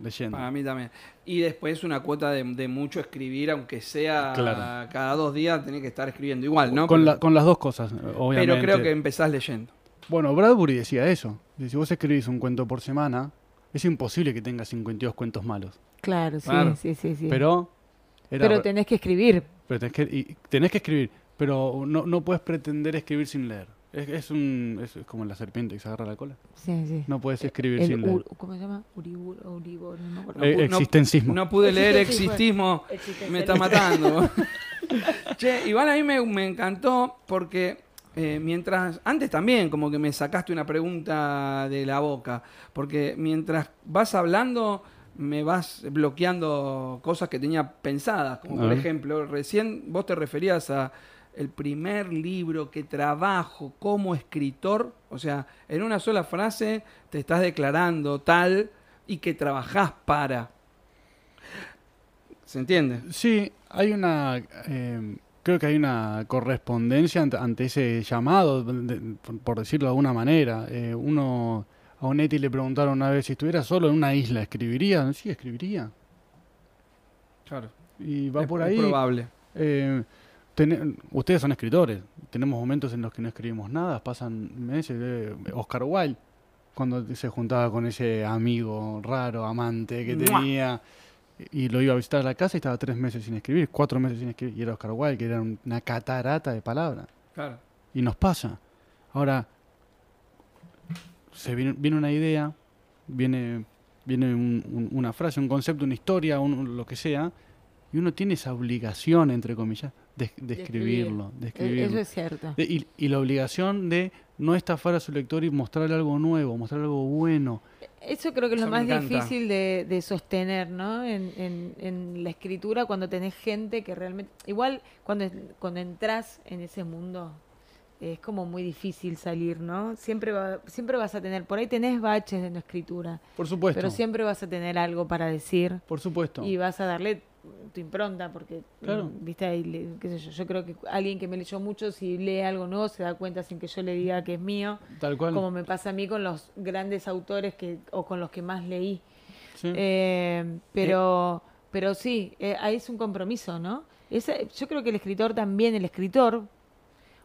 Leyendo. Para mí también. Y después una cuota de, de mucho escribir, aunque sea Claro. cada dos días, tenés que estar escribiendo igual, ¿no? con, la- con las dos cosas, obviamente. pero creo que empezás leyendo. Bueno, Bradbury decía eso. Dice, Si vos escribís un cuento por semana, es imposible que tengas 52 cuentos malos. Claro, sí, Claro. sí, sí, sí. Pero, era- Pero tenés que escribir. pero tenés, que, y tenés que escribir, pero no, no puedes pretender escribir sin leer. Es, es un, es como la serpiente que se agarra la cola. Sí, sí. No puedes escribir El sin leer. ¿Cómo se llama? Uribur, Uribor, no me acuerdo. Eh, no- existencismo. No pude leer existismo, Existencialismo. me está matando. *laughs* che, igual a mí me, me encantó porque eh, mientras, antes también como que me sacaste una pregunta de la boca, porque mientras vas hablando me vas bloqueando cosas que tenía pensadas, como por ver. ejemplo, recién vos te referías a el primer libro que trabajo como escritor, o sea, en una sola frase te estás declarando tal y que trabajás para. ¿Se entiende? Sí, hay una. eh, creo que hay una correspondencia ante, ese llamado, por, decirlo de alguna manera. Eh, uno. A Onetti le preguntaron una vez si estuviera solo en una isla, ¿escribiría? Sí, escribiría. Claro. Y va es, por es ahí. probable. Eh, ustedes son escritores. Tenemos momentos en los que no escribimos nada, pasan meses. eh, Oscar Wilde, cuando se juntaba con ese amigo raro, amante que ¡Mua! tenía, y lo iba a visitar a la casa y estaba tres meses sin escribir, cuatro meses sin escribir, y era Oscar Wilde, que era un- una catarata de palabras. Claro. Y nos pasa. Ahora, se viene, viene una idea, viene, viene un- un- una frase, un concepto, una historia, un- lo que sea, y uno tiene esa obligación, entre comillas, de, de escribirlo. De Eh, escribirlo. Eso es cierto. De- y, y la obligación de no estafar a su lector y mostrarle algo nuevo, mostrarle algo bueno. Eso creo que es lo Eso más encanta. difícil de, de sostener, ¿no? En, en- en la escritura, cuando tenés gente que realmente... Igual, cuando, cuando entras en ese mundo, es como muy difícil salir, ¿no? Siempre, va- siempre vas a tener... Por ahí tenés baches de no escritura, Por supuesto. pero siempre vas a tener algo para decir Por supuesto. y vas a darle tu impronta, porque, Claro. mm, viste, ahí, le- qué sé yo, yo creo que alguien que me leyó mucho, si lee algo nuevo, se da cuenta sin que yo le diga que es mío, Tal cual. como me pasa a mí con los grandes autores que o con los que más leí. Sí. Eh, pero, pero sí, eh, ahí es un compromiso, ¿no? Ese- yo creo que el escritor también, el escritor,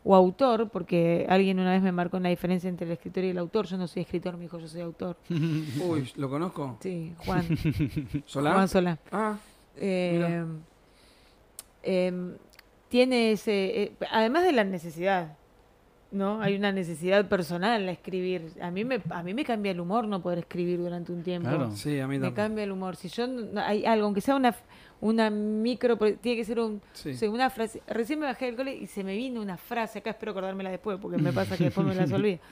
o autor, porque alguien una vez me marcó una diferencia entre el escritor y el autor. Yo no soy escritor, me dijo, yo soy autor. *laughs* Uy, ¿lo conozco? Sí, Juan. *laughs* ¿Solá? Juan Solá. Ah, Eh, em, tiene ese, eh, además de la necesidad, ¿no? Hay una necesidad personal a escribir. A mí me, a mí me cambia el humor no poder escribir durante un tiempo. Claro. sí, a mí Me cambia el humor. Si yo no- hay algo, aunque sea una una micro, tiene que ser un, Sí. o sea, una frase. Recién me bajé del cole y se me vino una frase acá, espero acordármela después, porque me pasa que después me las olvido. *laughs*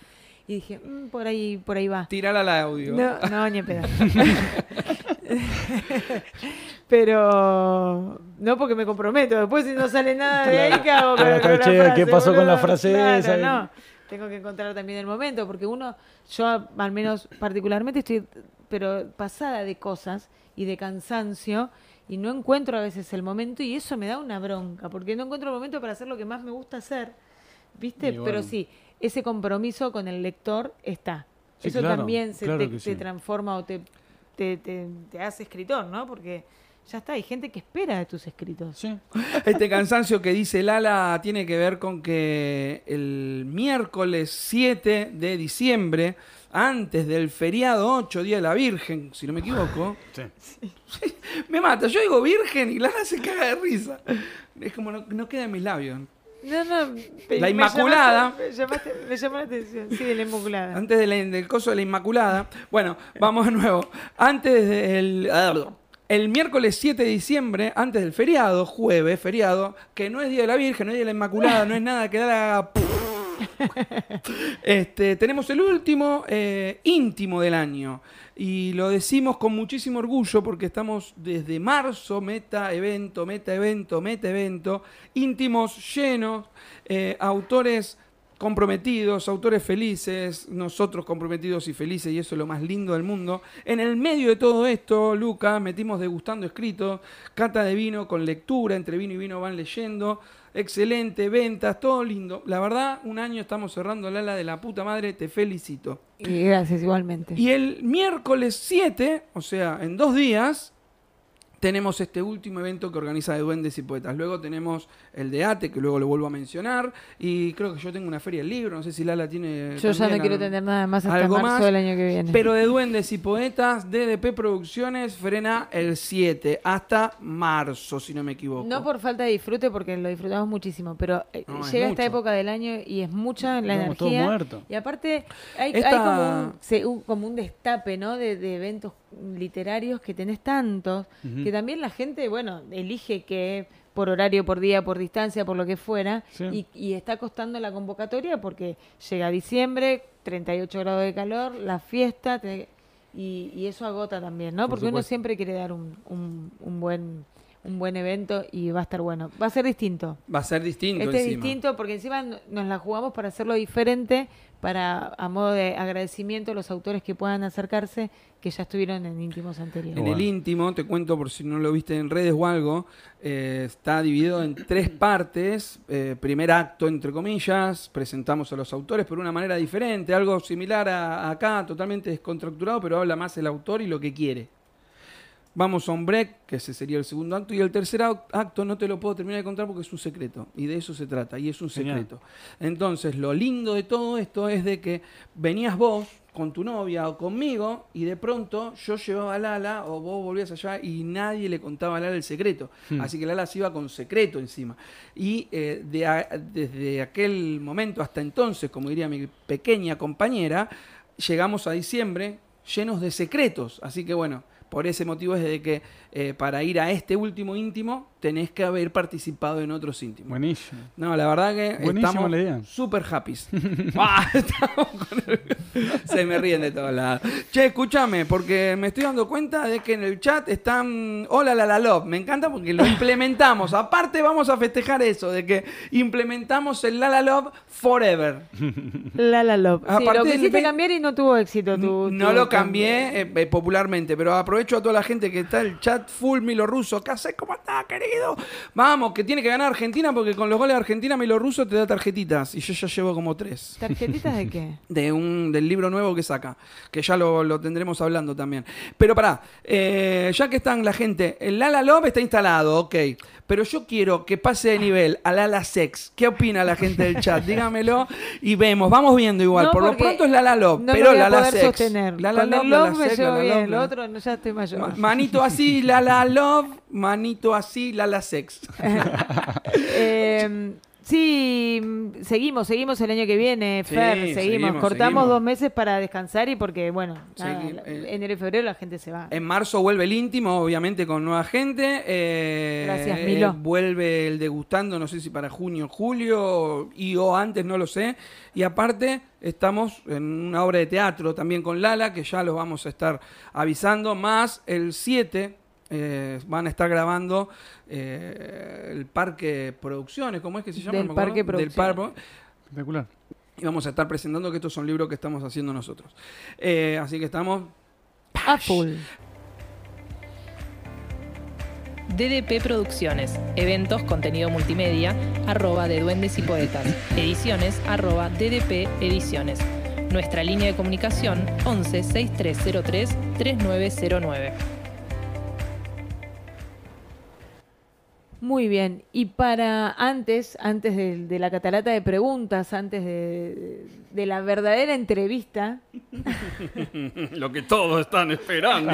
Y dije, "Mm, por ahí, por ahí va. Tirala al audio. No, no, ni en pedo. *laughs* Pero no porque me comprometo. Después si no sale nada de ahí, ¿qué hago con la che, frase, ¿qué pasó con la frase Claro, esa? no. Tengo que encontrar también el momento, porque uno, yo al menos particularmente estoy pero pasada de cosas y de cansancio y no encuentro a veces el momento y eso me da una bronca, porque no encuentro el momento para hacer lo que más me gusta hacer, ¿viste? Bueno. Pero sí, ese compromiso con el lector está. Sí, eso claro, también se claro te, que te sí. transforma o te, te, te- te hace escritor, ¿no? Porque ya está, hay gente que espera de tus escritos. Sí. Este cansancio que dice Lala tiene que ver con que el miércoles 7 de diciembre, antes del feriado 8, Día de la Virgen, si no me equivoco, Sí. me mata. Yo digo Virgen y Lala se caga de risa. Es como no, no queda en mis labios. No, no. La me Inmaculada. llamaste- Me, llamaste- me llamó la atención. Sí, de la Inmaculada. Antes de la- del coso de la Inmaculada. Bueno, vamos de nuevo. Antes del. El miércoles 7 de diciembre, antes del feriado, jueves, feriado, que no es Día de la Virgen, no es Día de la Inmaculada, no es nada que da *laughs* este, tenemos el último eh, íntimo del año. Y lo decimos con muchísimo orgullo porque estamos desde marzo, meta evento, meta evento, meta evento, íntimos llenos, eh, autores comprometidos, autores felices, nosotros comprometidos y felices, y eso es lo más lindo del mundo. En el medio de todo esto, Luca, metimos degustando escritos, cata de vino con lectura, entre vino y vino van leyendo, excelente, ventas, todo lindo. La verdad, un año estamos cerrando el ala de la puta madre, te felicito. Y gracias, igualmente. Y el miércoles 7, o sea, en dos días, tenemos este último evento que organiza de Duendes y Poetas. Luego tenemos el de ATE, que luego lo vuelvo a mencionar. Y creo que yo tengo una feria del libro, no sé si Lala tiene. Yo ya no quiero tener nada más hasta algo marzo más, del año que viene. Pero de Duendes y Poetas, DDP Producciones frena el 7 hasta marzo, si no me equivoco. No por falta de disfrute, porque lo disfrutamos muchísimo, pero eh, es llega esta época del año y es mucha la Estamos energía. Y aparte hay, Esta- hay como, un, se- un- como un destape ¿no? de, de eventos literarios que tenés tantos, que también la gente, bueno, elige que por horario, por día, por distancia, por lo que fuera, Sí. y, y está costando la convocatoria porque llega diciembre, 38 grados de calor, la fiesta, te- y, y eso agota también, ¿no? Por Porque uno siempre quiere dar un, un, un buen un buen evento y va a estar bueno. Va a ser distinto. Va a ser distinto Este es distinto porque encima no- nos la jugamos para hacerlo diferente, para a modo de agradecimiento a los autores que puedan acercarse, que ya estuvieron en íntimos anteriores. En Bueno. el íntimo, te cuento por si no lo viste en redes o algo, eh, está dividido en tres partes. Eh, primer acto, entre comillas, presentamos a los autores por una manera diferente, algo similar a, a acá, totalmente descontracturado, pero habla más el autor y lo que quiere. Vamos a un break, que ese sería el segundo acto, y el tercer acto no te lo puedo terminar de contar porque es un secreto, y de eso se trata, y es un Genial. secreto. Entonces, lo lindo de todo esto es de que venías vos con tu novia o conmigo y de pronto yo llevaba a Lala o vos volvías allá y nadie le contaba a Lala el secreto. Hmm. Así que Lala se iba con secreto encima. Y eh, de a- desde aquel momento hasta entonces, como diría mi pequeña compañera, llegamos a diciembre llenos de secretos. Así que bueno, por ese motivo es de que eh, para ir a este último íntimo tenés que haber participado en otros íntimos. Buenísimo. No, la verdad que Buenísima estamos super happy. *laughs* Ah, Se me ríen de todos lados. Che, escúchame, porque me estoy dando cuenta de que en el chat están. Hola, la la love. Me encanta porque lo implementamos. Aparte, vamos a festejar eso, de que implementamos el la la love forever. La La Love. Sí, lo quisiste cambiar y no tuvo éxito. Tu, no tu- lo cambié eh, eh, popularmente, pero aprovecho a toda la gente que está en el chat full Milo Russo. ¿Qué haces? ¿Cómo estás, querido? Vamos, que tiene que ganar Argentina porque con los goles de Argentina Milo Russo te da tarjetitas y yo ya llevo como tres. ¿Tarjetitas de qué? *laughs* De un, del del libro nuevo que saca, que ya lo, lo tendremos hablando también. Pero pará, eh, ya que están la gente, el Lala Love está instalado, ok. Pero yo quiero que pase de nivel al Lala Sex. ¿Qué opina la gente del chat? *laughs* Dígamelo y vemos. Vamos viendo igual. No, Por lo pronto es Lala Love, No pero lo voy a Lala poder Sex. sostener. Lala Con Love, Lala love me Sex, llevo Lala bien, Love, lo otro no, ya estoy mayor. Ma- Manito así, Lala Love, manito así, Lala Sex. *laughs* Eh, *laughs* sí, mm, seguimos, seguimos el año que viene, Sí, Fer, seguimos. seguimos, Cortamos seguimos. dos meses para descansar y porque, bueno, nada, eh, enero y febrero la gente se va. En marzo vuelve el íntimo, obviamente con nueva gente. Eh, Gracias, eh, Milo. vuelve el degustando, no sé si para junio, julio y o antes, no lo sé. Y aparte estamos en una obra de teatro también con Lala, que ya los vamos a estar avisando. Más el 7 eh, van a estar grabando eh, el Parque Producciones, ¿cómo es que se llama? Del me. Parque Del Producciones. Parque- Espectacular. y vamos a estar presentando que estos son libros que estamos haciendo nosotros. Eh, así que estamos A full. DDP Producciones, eventos, contenido multimedia, arroba de duendes y poetas, ediciones, arroba DDP Ediciones. Nuestra línea de comunicación 11 6303 3909. Muy bien. Y para antes, antes de, de la catarata de preguntas, antes de, de la verdadera entrevista, *laughs* Lo que todos están esperando.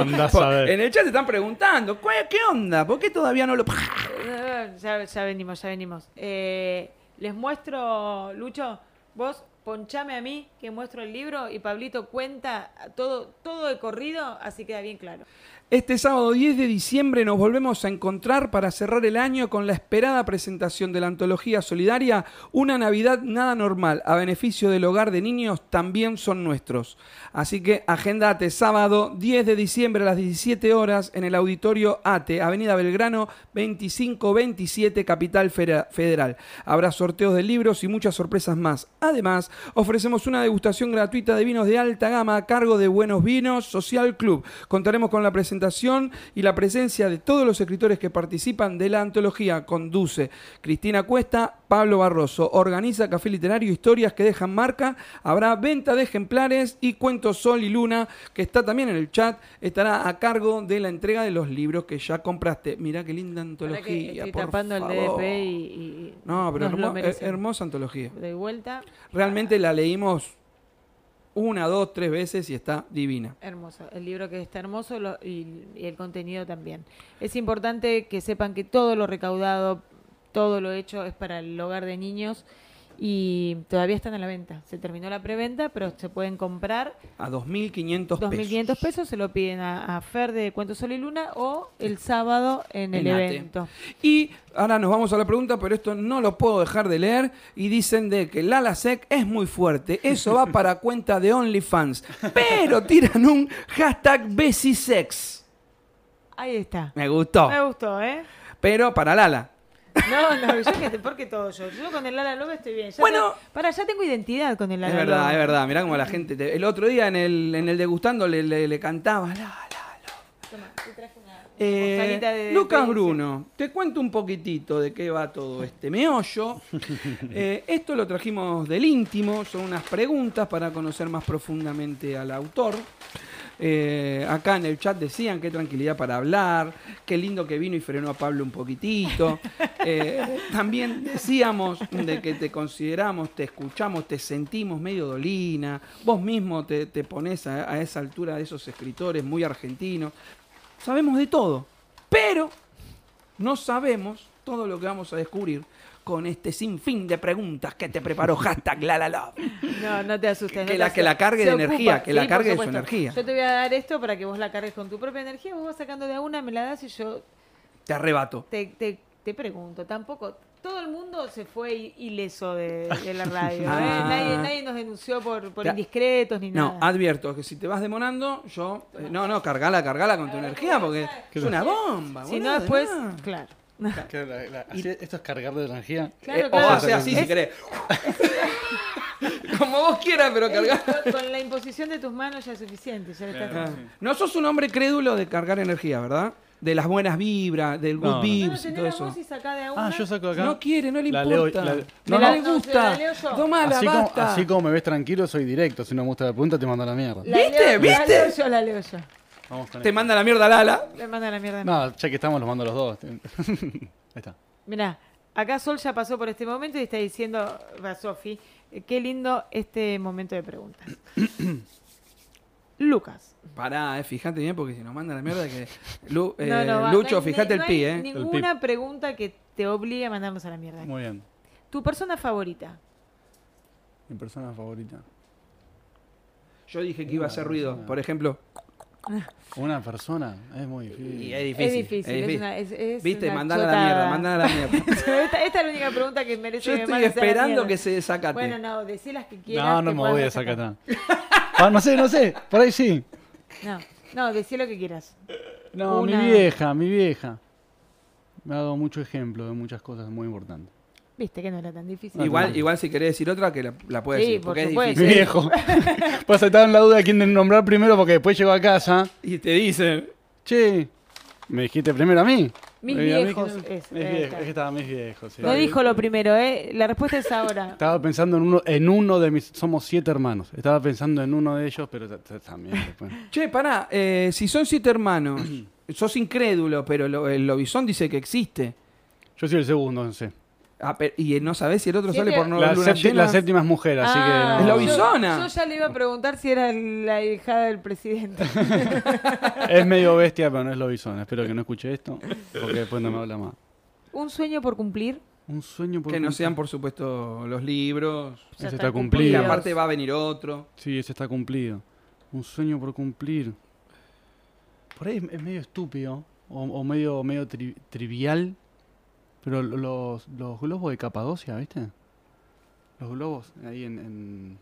En el chat te están preguntando, "¿Cuál- ¿qué onda? ¿Por qué todavía no lo...? *laughs* Ya, ya venimos, ya venimos. Eh, les muestro, Lucho, vos ponchame a mí que muestro el libro y Pablito cuenta todo, todo de corrido, así queda bien claro. Este sábado 10 de diciembre nos volvemos a encontrar para cerrar el año con la esperada presentación de la antología solidaria Una Navidad Nada Normal a beneficio del hogar de niños también son nuestros. Así que agendate sábado 10 de diciembre a las 17 horas en el auditorio ATE, Avenida Belgrano 2527, Capital Federal. Habrá sorteos de libros y muchas sorpresas más. Además, ofrecemos una degustación gratuita de vinos de alta gama a cargo de Buenos Vinos Social Club. Contaremos con la presentación y la presencia de todos los escritores que participan de la antología. Conduce Cristina Cuesta, Pablo Barroso. Organiza Café Literario, historias que dejan marca. Habrá venta de ejemplares y Cuentos Sol y Luna, que está también en el chat, estará a cargo de la entrega de los libros que ya compraste. Mirá qué linda antología. que estoy por tapando el. DDP y, y- No, pero hermo- merecemos. hermosa antología. De vuelta, Realmente la leímos una, dos, tres veces y está divina. hermoso. El libro que está hermoso lo- y, y el contenido también. Es importante que sepan que todo lo recaudado, todo lo hecho es para el hogar de niños y todavía están a la venta. Se terminó la preventa, pero se pueden comprar A 2.500 pesos. 2.500 pesos, se lo piden a, a Fer de Cuentos Sol y Luna o el sábado en el evento. Y ahora nos vamos a la pregunta, pero esto no lo puedo dejar de leer. Y dicen de que Lala Sec es muy fuerte. Eso va para *laughs* cuenta de OnlyFans. Pero tiran un hashtag Besisex. Ahí está. Me gustó. Me gustó, ¿eh? Pero para Lala. No, no, yo que ¿por qué todo yo? Yo con el Lala Love estoy bien. Ya Bueno. te- para, ya tengo identidad con el Lala Es verdad, Love. es verdad. Mirá cómo la gente. te- El otro día en el, en el degustando le, le- le cantaba. La, la, Toma, te traje una, Eh, de- Lucas. Bruno, te cuento un poquitito de qué va todo este meollo. *laughs* Eh, esto lo trajimos del íntimo, son unas preguntas para conocer más profundamente al autor. Eh, acá en el chat decían qué tranquilidad para hablar, qué lindo que vino y frenó a Pablo un poquitito. Eh, también decíamos de que te consideramos, te escuchamos, te sentimos medio dolina. Vos mismo te, te pones a, a esa altura de esos escritores muy argentinos. Sabemos de todo, pero no sabemos todo lo que vamos a descubrir con este sinfín de preguntas que te preparó *laughs* hashtag la la la. No, no te asustes. Que no te la- que la cargue Se de energía, que la cargue de su energía. Yo te voy a dar esto para que vos la cargues con tu propia energía. Vos vas sacando de a una, me la das y yo Te arrebato. te, te, te pregunto. Tampoco. Todo el mundo se fue ileso de, de la radio. ¿eh? *laughs* Ah. Nadie, nadie nos denunció por, por Ya. indiscretos ni No, nada. advierto que si te vas demonando, yo. eh, no, no, cargala, cargala con tu energía porque es una bomba. si no, después, no. claro. Esto es cargar de energía. Claro, Eh, claro. O hace así si querés. *laughs* Como vos quieras, pero cargar. con- Con la imposición de tus manos ya es suficiente. Ya Claro. Ah. No sos un hombre crédulo de cargar energía, ¿verdad? De las buenas vibras, del good No, no. No, vibes y todo la eso. de una. Ah, yo saco acá. No quiere, no le La leo- importa. la- no, no, no no. le No, gusta. la. Tomala, así, como, basta. así como me ves tranquilo, soy directo. Si no me gusta la pregunta, te mando a la mierda. La ¿Viste? leo- La ¿Viste? leo yo, la leo yo. Vamos con Te esto. manda la mierda Lala. Le manda la mierda. No, ya que estamos, los mando a los dos. *laughs* Ahí está. Mirá, acá Sol ya pasó por este momento y está diciendo a Sofi, eh, qué lindo este momento de preguntas. *coughs* Lucas. Pará, eh, fíjate bien porque si nos manda la mierda que. Lu- *laughs* eh, No, no, va, Lucho, no fíjate no el hay pi, eh. Ninguna pregunta que te obligue a mandarnos a la mierda. Muy bien. Tu persona favorita. Mi persona favorita. Yo dije que iba a hacer ruido. Por ejemplo. Una persona. Es muy difícil. Y es difícil. es difícil, es, difícil. una, es, es Viste, mandala a la mierda, mandala a la mierda. *laughs* esta, esta es la única pregunta que merece Yo que me estoy esperando que se desacate. Bueno, no, decí las que quieras. No, no me voy a desacatar. sacar. Ah, no sé, no sé. Por ahí sí. No, no, decí lo que quieras. No, Una- mi vieja, mi vieja. Me ha dado mucho ejemplo de muchas cosas muy importantes. Viste que no era tan difícil. igual, igual si querés decir otra, que la, la puedes Sí, decir. por Porque es supuesto. Mi viejo. *laughs* Pues estaba en la duda de quién nombrar primero porque después llegó a casa. Y te dicen. Che, me dijiste primero a mí. Mis Eh, a mí viejos, es, mis eh, viejos, está. es que estaban mis viejos. sí. No dijo lo primero, ¿eh? La respuesta es ahora. *laughs* Estaba pensando en uno, en uno de mis. Somos siete hermanos. Estaba pensando en uno de ellos, pero ta- ta- también después. Che, pará, eh, si son siete hermanos, *clears throat* sos incrédulo, pero lo- el lobizón dice que existe. Yo soy el segundo, no sé. Ah, pe- y no sabés si el otro sale por no La, luna llena. la séptima es mujer, así Ah, que. Es no. la Bisona. Yo, yo ya le iba a preguntar si era la hijada del presidente. *laughs* Es medio bestia, pero no es lobizón. Espero que no escuche esto, porque después no me habla más. Un sueño por cumplir. Un sueño por Que no cumplir. sean, por supuesto, los libros. Ya Ese están está cumplido. Cumplidos. aparte va a venir otro. Sí, ese está cumplido. Un sueño por cumplir. Por ahí es, es medio estúpido o, o medio, medio tri- trivial. Pero lo- los, los globos de Capadocia, ¿viste? Los globos ahí en, en,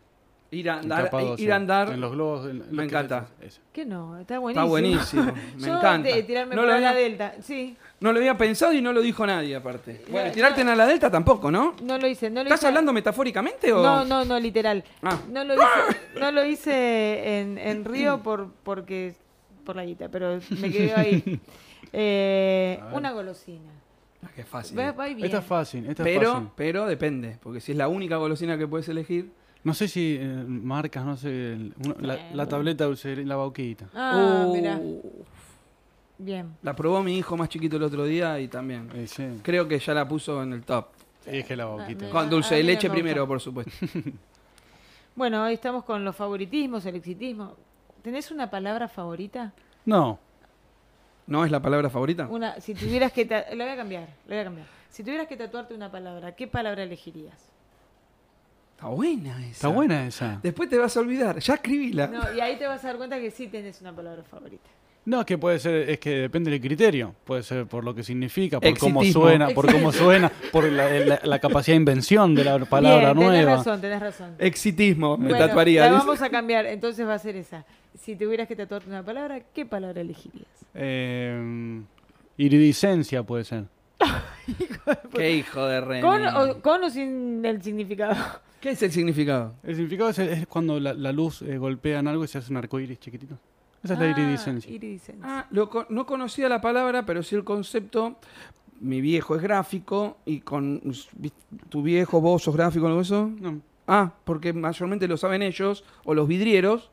Ir a andar. Capadocia. Ir a andar En los globos. en- en Me encanta. ese. Que no, está buenísimo. está buenísimo. *laughs* Me Yo encanta. de tirarme no, por la había, delta. Sí, no lo había pensado y no lo dijo nadie, aparte. Bueno, No, tirarte en la delta tampoco, ¿no? no lo hice. No lo ¿Estás hice. hablando metafóricamente o.? No, no, no, literal. Ah. No lo hice, *laughs* no lo hice en, en Río por, porque, por la guita, pero me quedé ahí. *laughs* Eh, una golosina. Ah, Qué fácil. Va, va y bien. Esta es fácil, esta es Pero, fácil. pero depende, porque si es la única golosina que puedes elegir. No sé si eh, marcas, no sé. el- una- la, la tableta dulce, la bauquita. Ah, Uh, mira. Bien. La probó mi hijo más chiquito el otro día y también. Eh, sí. Creo que ya la puso en el top. Es que la bauquita. Ah, Con dulce a de leche me primero, gusta. por supuesto. *laughs* Bueno, hoy estamos con los favoritismos, el exitismo. ¿Tenés una palabra favorita? No, ¿No es la palabra favorita? Una, si tuvieras que... La voy a cambiar, la voy a cambiar. Si tuvieras que tatuarte una palabra, ¿qué palabra elegirías? Está buena esa. está buena esa. Después te vas a olvidar. Ya escribíla. No, y ahí te vas a dar cuenta que sí tenés una palabra favorita. No, es que puede ser, es que depende del criterio. Puede ser por lo que significa, por cómo suena, por cómo suena, por la, la- la *laughs* capacidad de invención de la palabra Bien, tenés nueva. razón, tenés razón. Exitismo, me Bueno, tatuaría. La vamos a cambiar, entonces va a ser esa. Si tuvieras que tatuarte una palabra, ¿qué palabra elegirías? Eh, iridiscencia puede ser. *laughs* Qué hijo de re. ¿Con o, con o sin el significado? ¿Qué es el significado? El significado es, es cuando la, la luz eh, golpea en algo y se hace un arcoíris chiquitito. Esa es la Ah, iridiscencia. iridiscencia. Ah, lo no conocía la palabra, pero sí el concepto. Mi viejo es gráfico y con tu viejo, vos sos gráfico o eso. No, Ah, porque mayormente lo saben ellos o los vidrieros,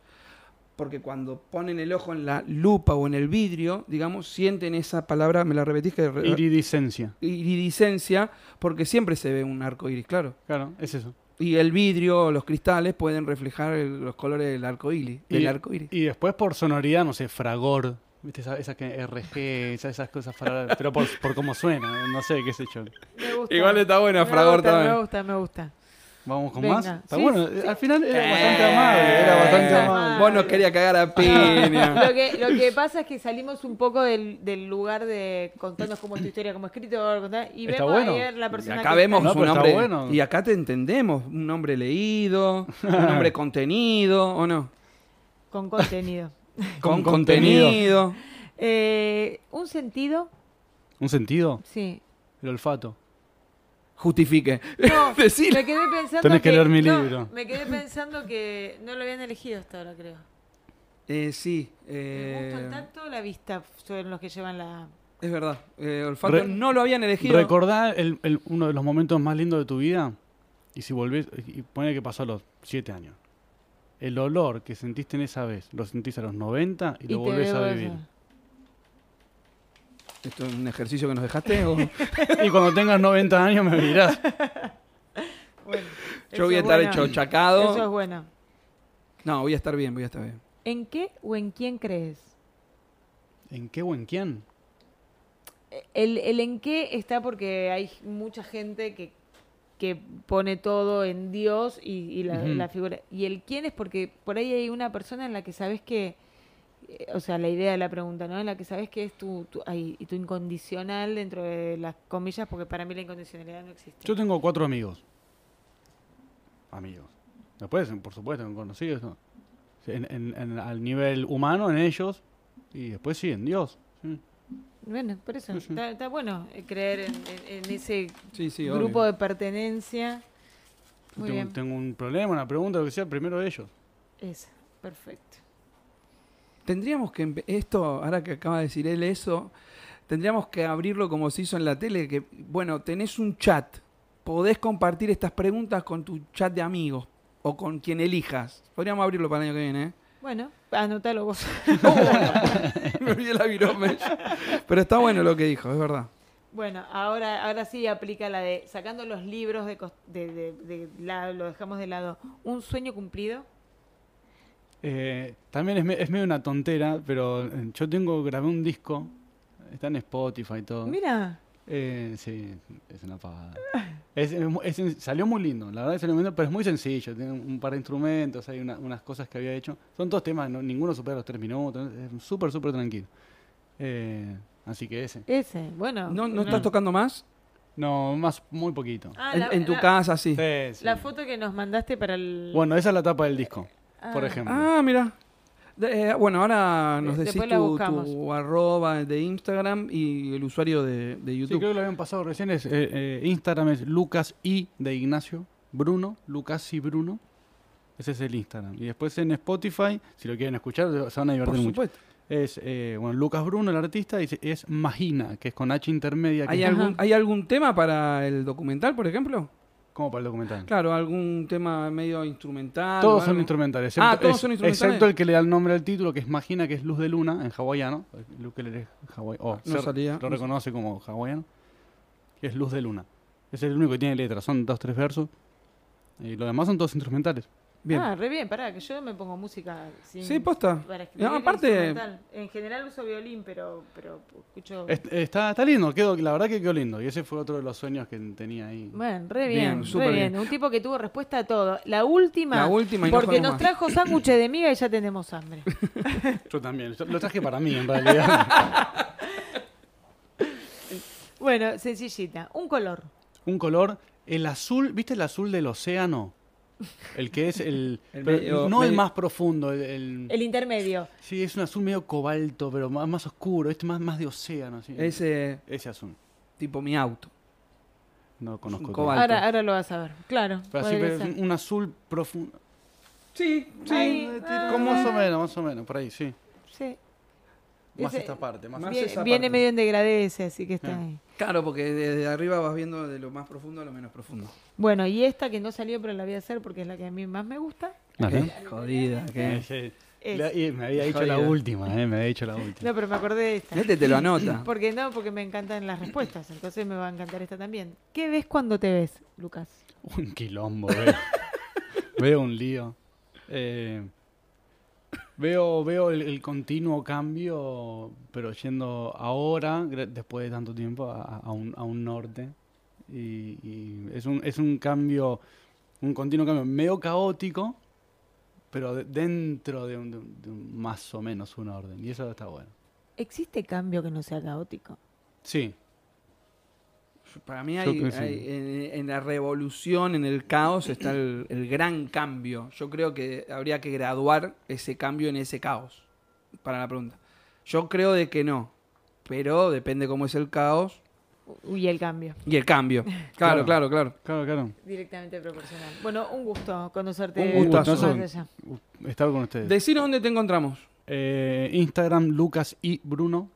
porque cuando ponen el ojo en la lupa o en el vidrio, digamos, sienten esa palabra, me la repetís que iridiscencia. iridiscencia, porque siempre se ve un arco iris, claro. Claro, es eso. Y el vidrio los cristales pueden reflejar el- los colores del arco iris. Del Y, arco iris. y después por sonoridad, no sé, fragor. ¿Viste? Esa, esa que RG, esas, esas cosas, fra- pero por, por cómo suena, no sé, qué sé yo. Me gusta. Igual está buena, Me Fragor gusta, también. Me gusta, me gusta. Vamos con Venga. más. Está Sí, bueno, sí. al final era Eh, bastante amable, era bastante amable. Vos nos querías cagar a piña. Lo que, lo que pasa es que salimos un poco del, del lugar de contarnos cómo es tu historia como escritor contar- y Está vemos bueno. ayer la Y persona acá que vemos No, un hombre. bueno. Y acá te entendemos. Un hombre leído, un hombre *laughs* contenido, ¿o no? con contenido. *laughs* Con, Con contenido. contenido. Eh, un sentido, ¿Un sentido? sí. El olfato. Justifique. No, *laughs* me quedé pensando Tenés que leer mi no, libro. Me quedé pensando que no lo habían elegido hasta ahora, creo. Eh, sí. El eh, gusto, el tacto, la vista son los que llevan la... es verdad. Eh, olfato Re- no lo habían elegido. Recordá el- el- uno de los momentos más lindos de tu vida y si volvés, y pone que pasó a los 7 años. El olor que sentiste en esa vez, lo sentís a los 90 y, y lo volvés a vivir. eso. ¿Esto es un ejercicio que nos dejaste? o- *laughs* y cuando tengas 90 años me dirás. Bueno, Yo voy a es estar hecho chacado. Eso es bueno. No, voy a estar bien, voy a estar bien. ¿En qué o en quién crees? ¿En qué o en quién? El, el en qué está porque hay mucha gente que, que pone todo en Dios y, y la, la figura. Y el quién es porque por ahí hay una persona en la que sabes que, o sea, la idea de la pregunta, ¿no? En la que sabes que es tu, tu, ay, y tu incondicional dentro de las comillas, porque para mí la incondicionalidad no existe. Yo tengo cuatro amigos. Amigos. Después, por supuesto, conocidos. ¿no? En- en- en- al nivel humano, en ellos. Y después sí, en Dios. sí. Bueno, por eso, Sí, sí. Está, está bueno creer en, ese grupo obvio. de pertenencia. Muy tengo, bien, tengo un problema, una pregunta, lo que sea, primero ellos. esa, perfecto. Tendríamos que, esto, ahora que acaba de decir él eso, tendríamos que abrirlo como se hizo en la tele, que, bueno, tenés un chat, podés compartir estas preguntas con tu chat de amigos o con quien elijas. Podríamos abrirlo para el año que viene, ¿eh? Bueno, anótalo vos. *laughs* *laughs* Me olvidé la virome. Pero está bueno lo que dijo, es verdad. Bueno, ahora, ahora sí aplica la de sacando los libros de, de, de- lo dejamos de lado. ¿Un sueño cumplido? Eh, también es, me- es medio una tontera, pero eh, yo tengo, grabé un disco, está en Spotify y todo. Mira, Eh, sí, es una pavada. Es- es mu- es- salió muy lindo, la verdad salió muy lindo, pero es muy sencillo. Tiene un par de instrumentos, hay una- unas cosas que había hecho. Son todos temas, no- ninguno supera los tres minutos, es súper, súper tranquilo. Eh, así que ese. ese, bueno. ¿No, no estás tocando más? No, más, muy poquito. Ah, en, la- en tu la- casa, sí. Sí, sí. La foto que nos mandaste para el... Bueno, esa es la tapa del disco, por Ah, ejemplo. Ah, mira. De- eh, bueno, ahora nos De- decís tu, tu arroba de Instagram y el usuario de, de Sí, YouTube. creo que lo habían pasado recién. Es, eh, eh, Instagram es Lucas y de Ignacio Bruno. Lucas y Bruno. Ese es el Instagram. Y después en Spotify, si lo quieren escuchar, se van a divertir Por mucho. supuesto. Es eh, bueno, Lucas Bruno, el artista, y es- es Magina, que es con H intermedia. Que ¿Hay es algún, ¿Hay algún tema para el documental, por ejemplo? Como para el documental. Claro, algún tema medio instrumental. Todos son instrumentales. Ah, excepto- todos es- son instrumentales. Excepto el que le da el nombre al título, que es Magina, que es Luz de Luna, en hawaiano. El ukelele es hawai- oh, No salía. lo reconoce como hawaiano. Que es Luz de Luna. Es el único que tiene letra. Son dos, tres versos. Y los demás son todos instrumentales. Bien. Ah, re bien, pará, que yo me pongo música sin... sí, posta. Para No, aparte-. En general uso violín, pero, pero escucho... Est- Está, está lindo, quedó, la verdad que quedó lindo. Y ese fue otro de los sueños que tenía ahí. Bueno, re Bien, bien, súper re bien. bien. Un tipo que tuvo respuesta a todo. La última, La última y porque nos más. trajo sándwiches de miga y ya tenemos hambre. *laughs* Yo también. Yo lo traje para mí, en realidad. *laughs* bueno, sencillita. Un color. Un color, el azul, ¿viste el azul del océano? El que es el. *laughs* El pero medio- no el más profundo, el. el- El intermedio. sí, es un azul medio cobalto, pero más, más oscuro, este más, más de océano. así. Ese Ese azul. tipo mi auto. No conozco. cobalto. Ahora, ahora lo vas a ver. Claro. Pero así, pero un azul profundo. Sí, sí. Ay, ah, Como más o menos, más o menos, por ahí, sí. Sí. Más Ese- esta parte, más, Más Viene, esa viene parte. medio en degradé ese, así que está Ah. ahí. Claro, porque desde arriba vas viendo de lo más profundo a lo menos profundo. Bueno, y esta que no salió, pero la voy a hacer porque es la que a mí más me gusta. Dale. Qué jodida. qué- Eh, sí. Es- La- y me había dicho la Jodida. última, eh, me había dicho la última. No, pero me acordé de esta. Este te lo anota. *clears throat* Porque no, porque me encantan las respuestas, entonces me va a encantar esta también. ¿Qué ves cuando te ves, Lucas? Un quilombo, veo. *laughs* veo un lío. Eh, veo veo el, el continuo cambio, pero yendo ahora, después de tanto tiempo, a, a un, a un norte. Y, y es, un, es un cambio, un continuo cambio medio caótico, pero de- dentro de un, de un- de un más o menos un orden. Y eso está bueno. ¿Existe cambio que no sea caótico? Sí, Para mí hay, en, en la revolución, en el caos, está el, el gran cambio. Yo creo que habría que graduar ese cambio en ese caos. Para la pregunta. Yo creo de que no. Pero depende cómo es el caos. Y el cambio. Y el cambio. *laughs* Claro. Claro, claro, claro. Claro, claro. Directamente proporcional. Bueno, un gusto conocerte. Un gustazo. más de allá. Estar con ustedes. Decinos dónde te encontramos. Eh, Instagram, Lucas y Bruno.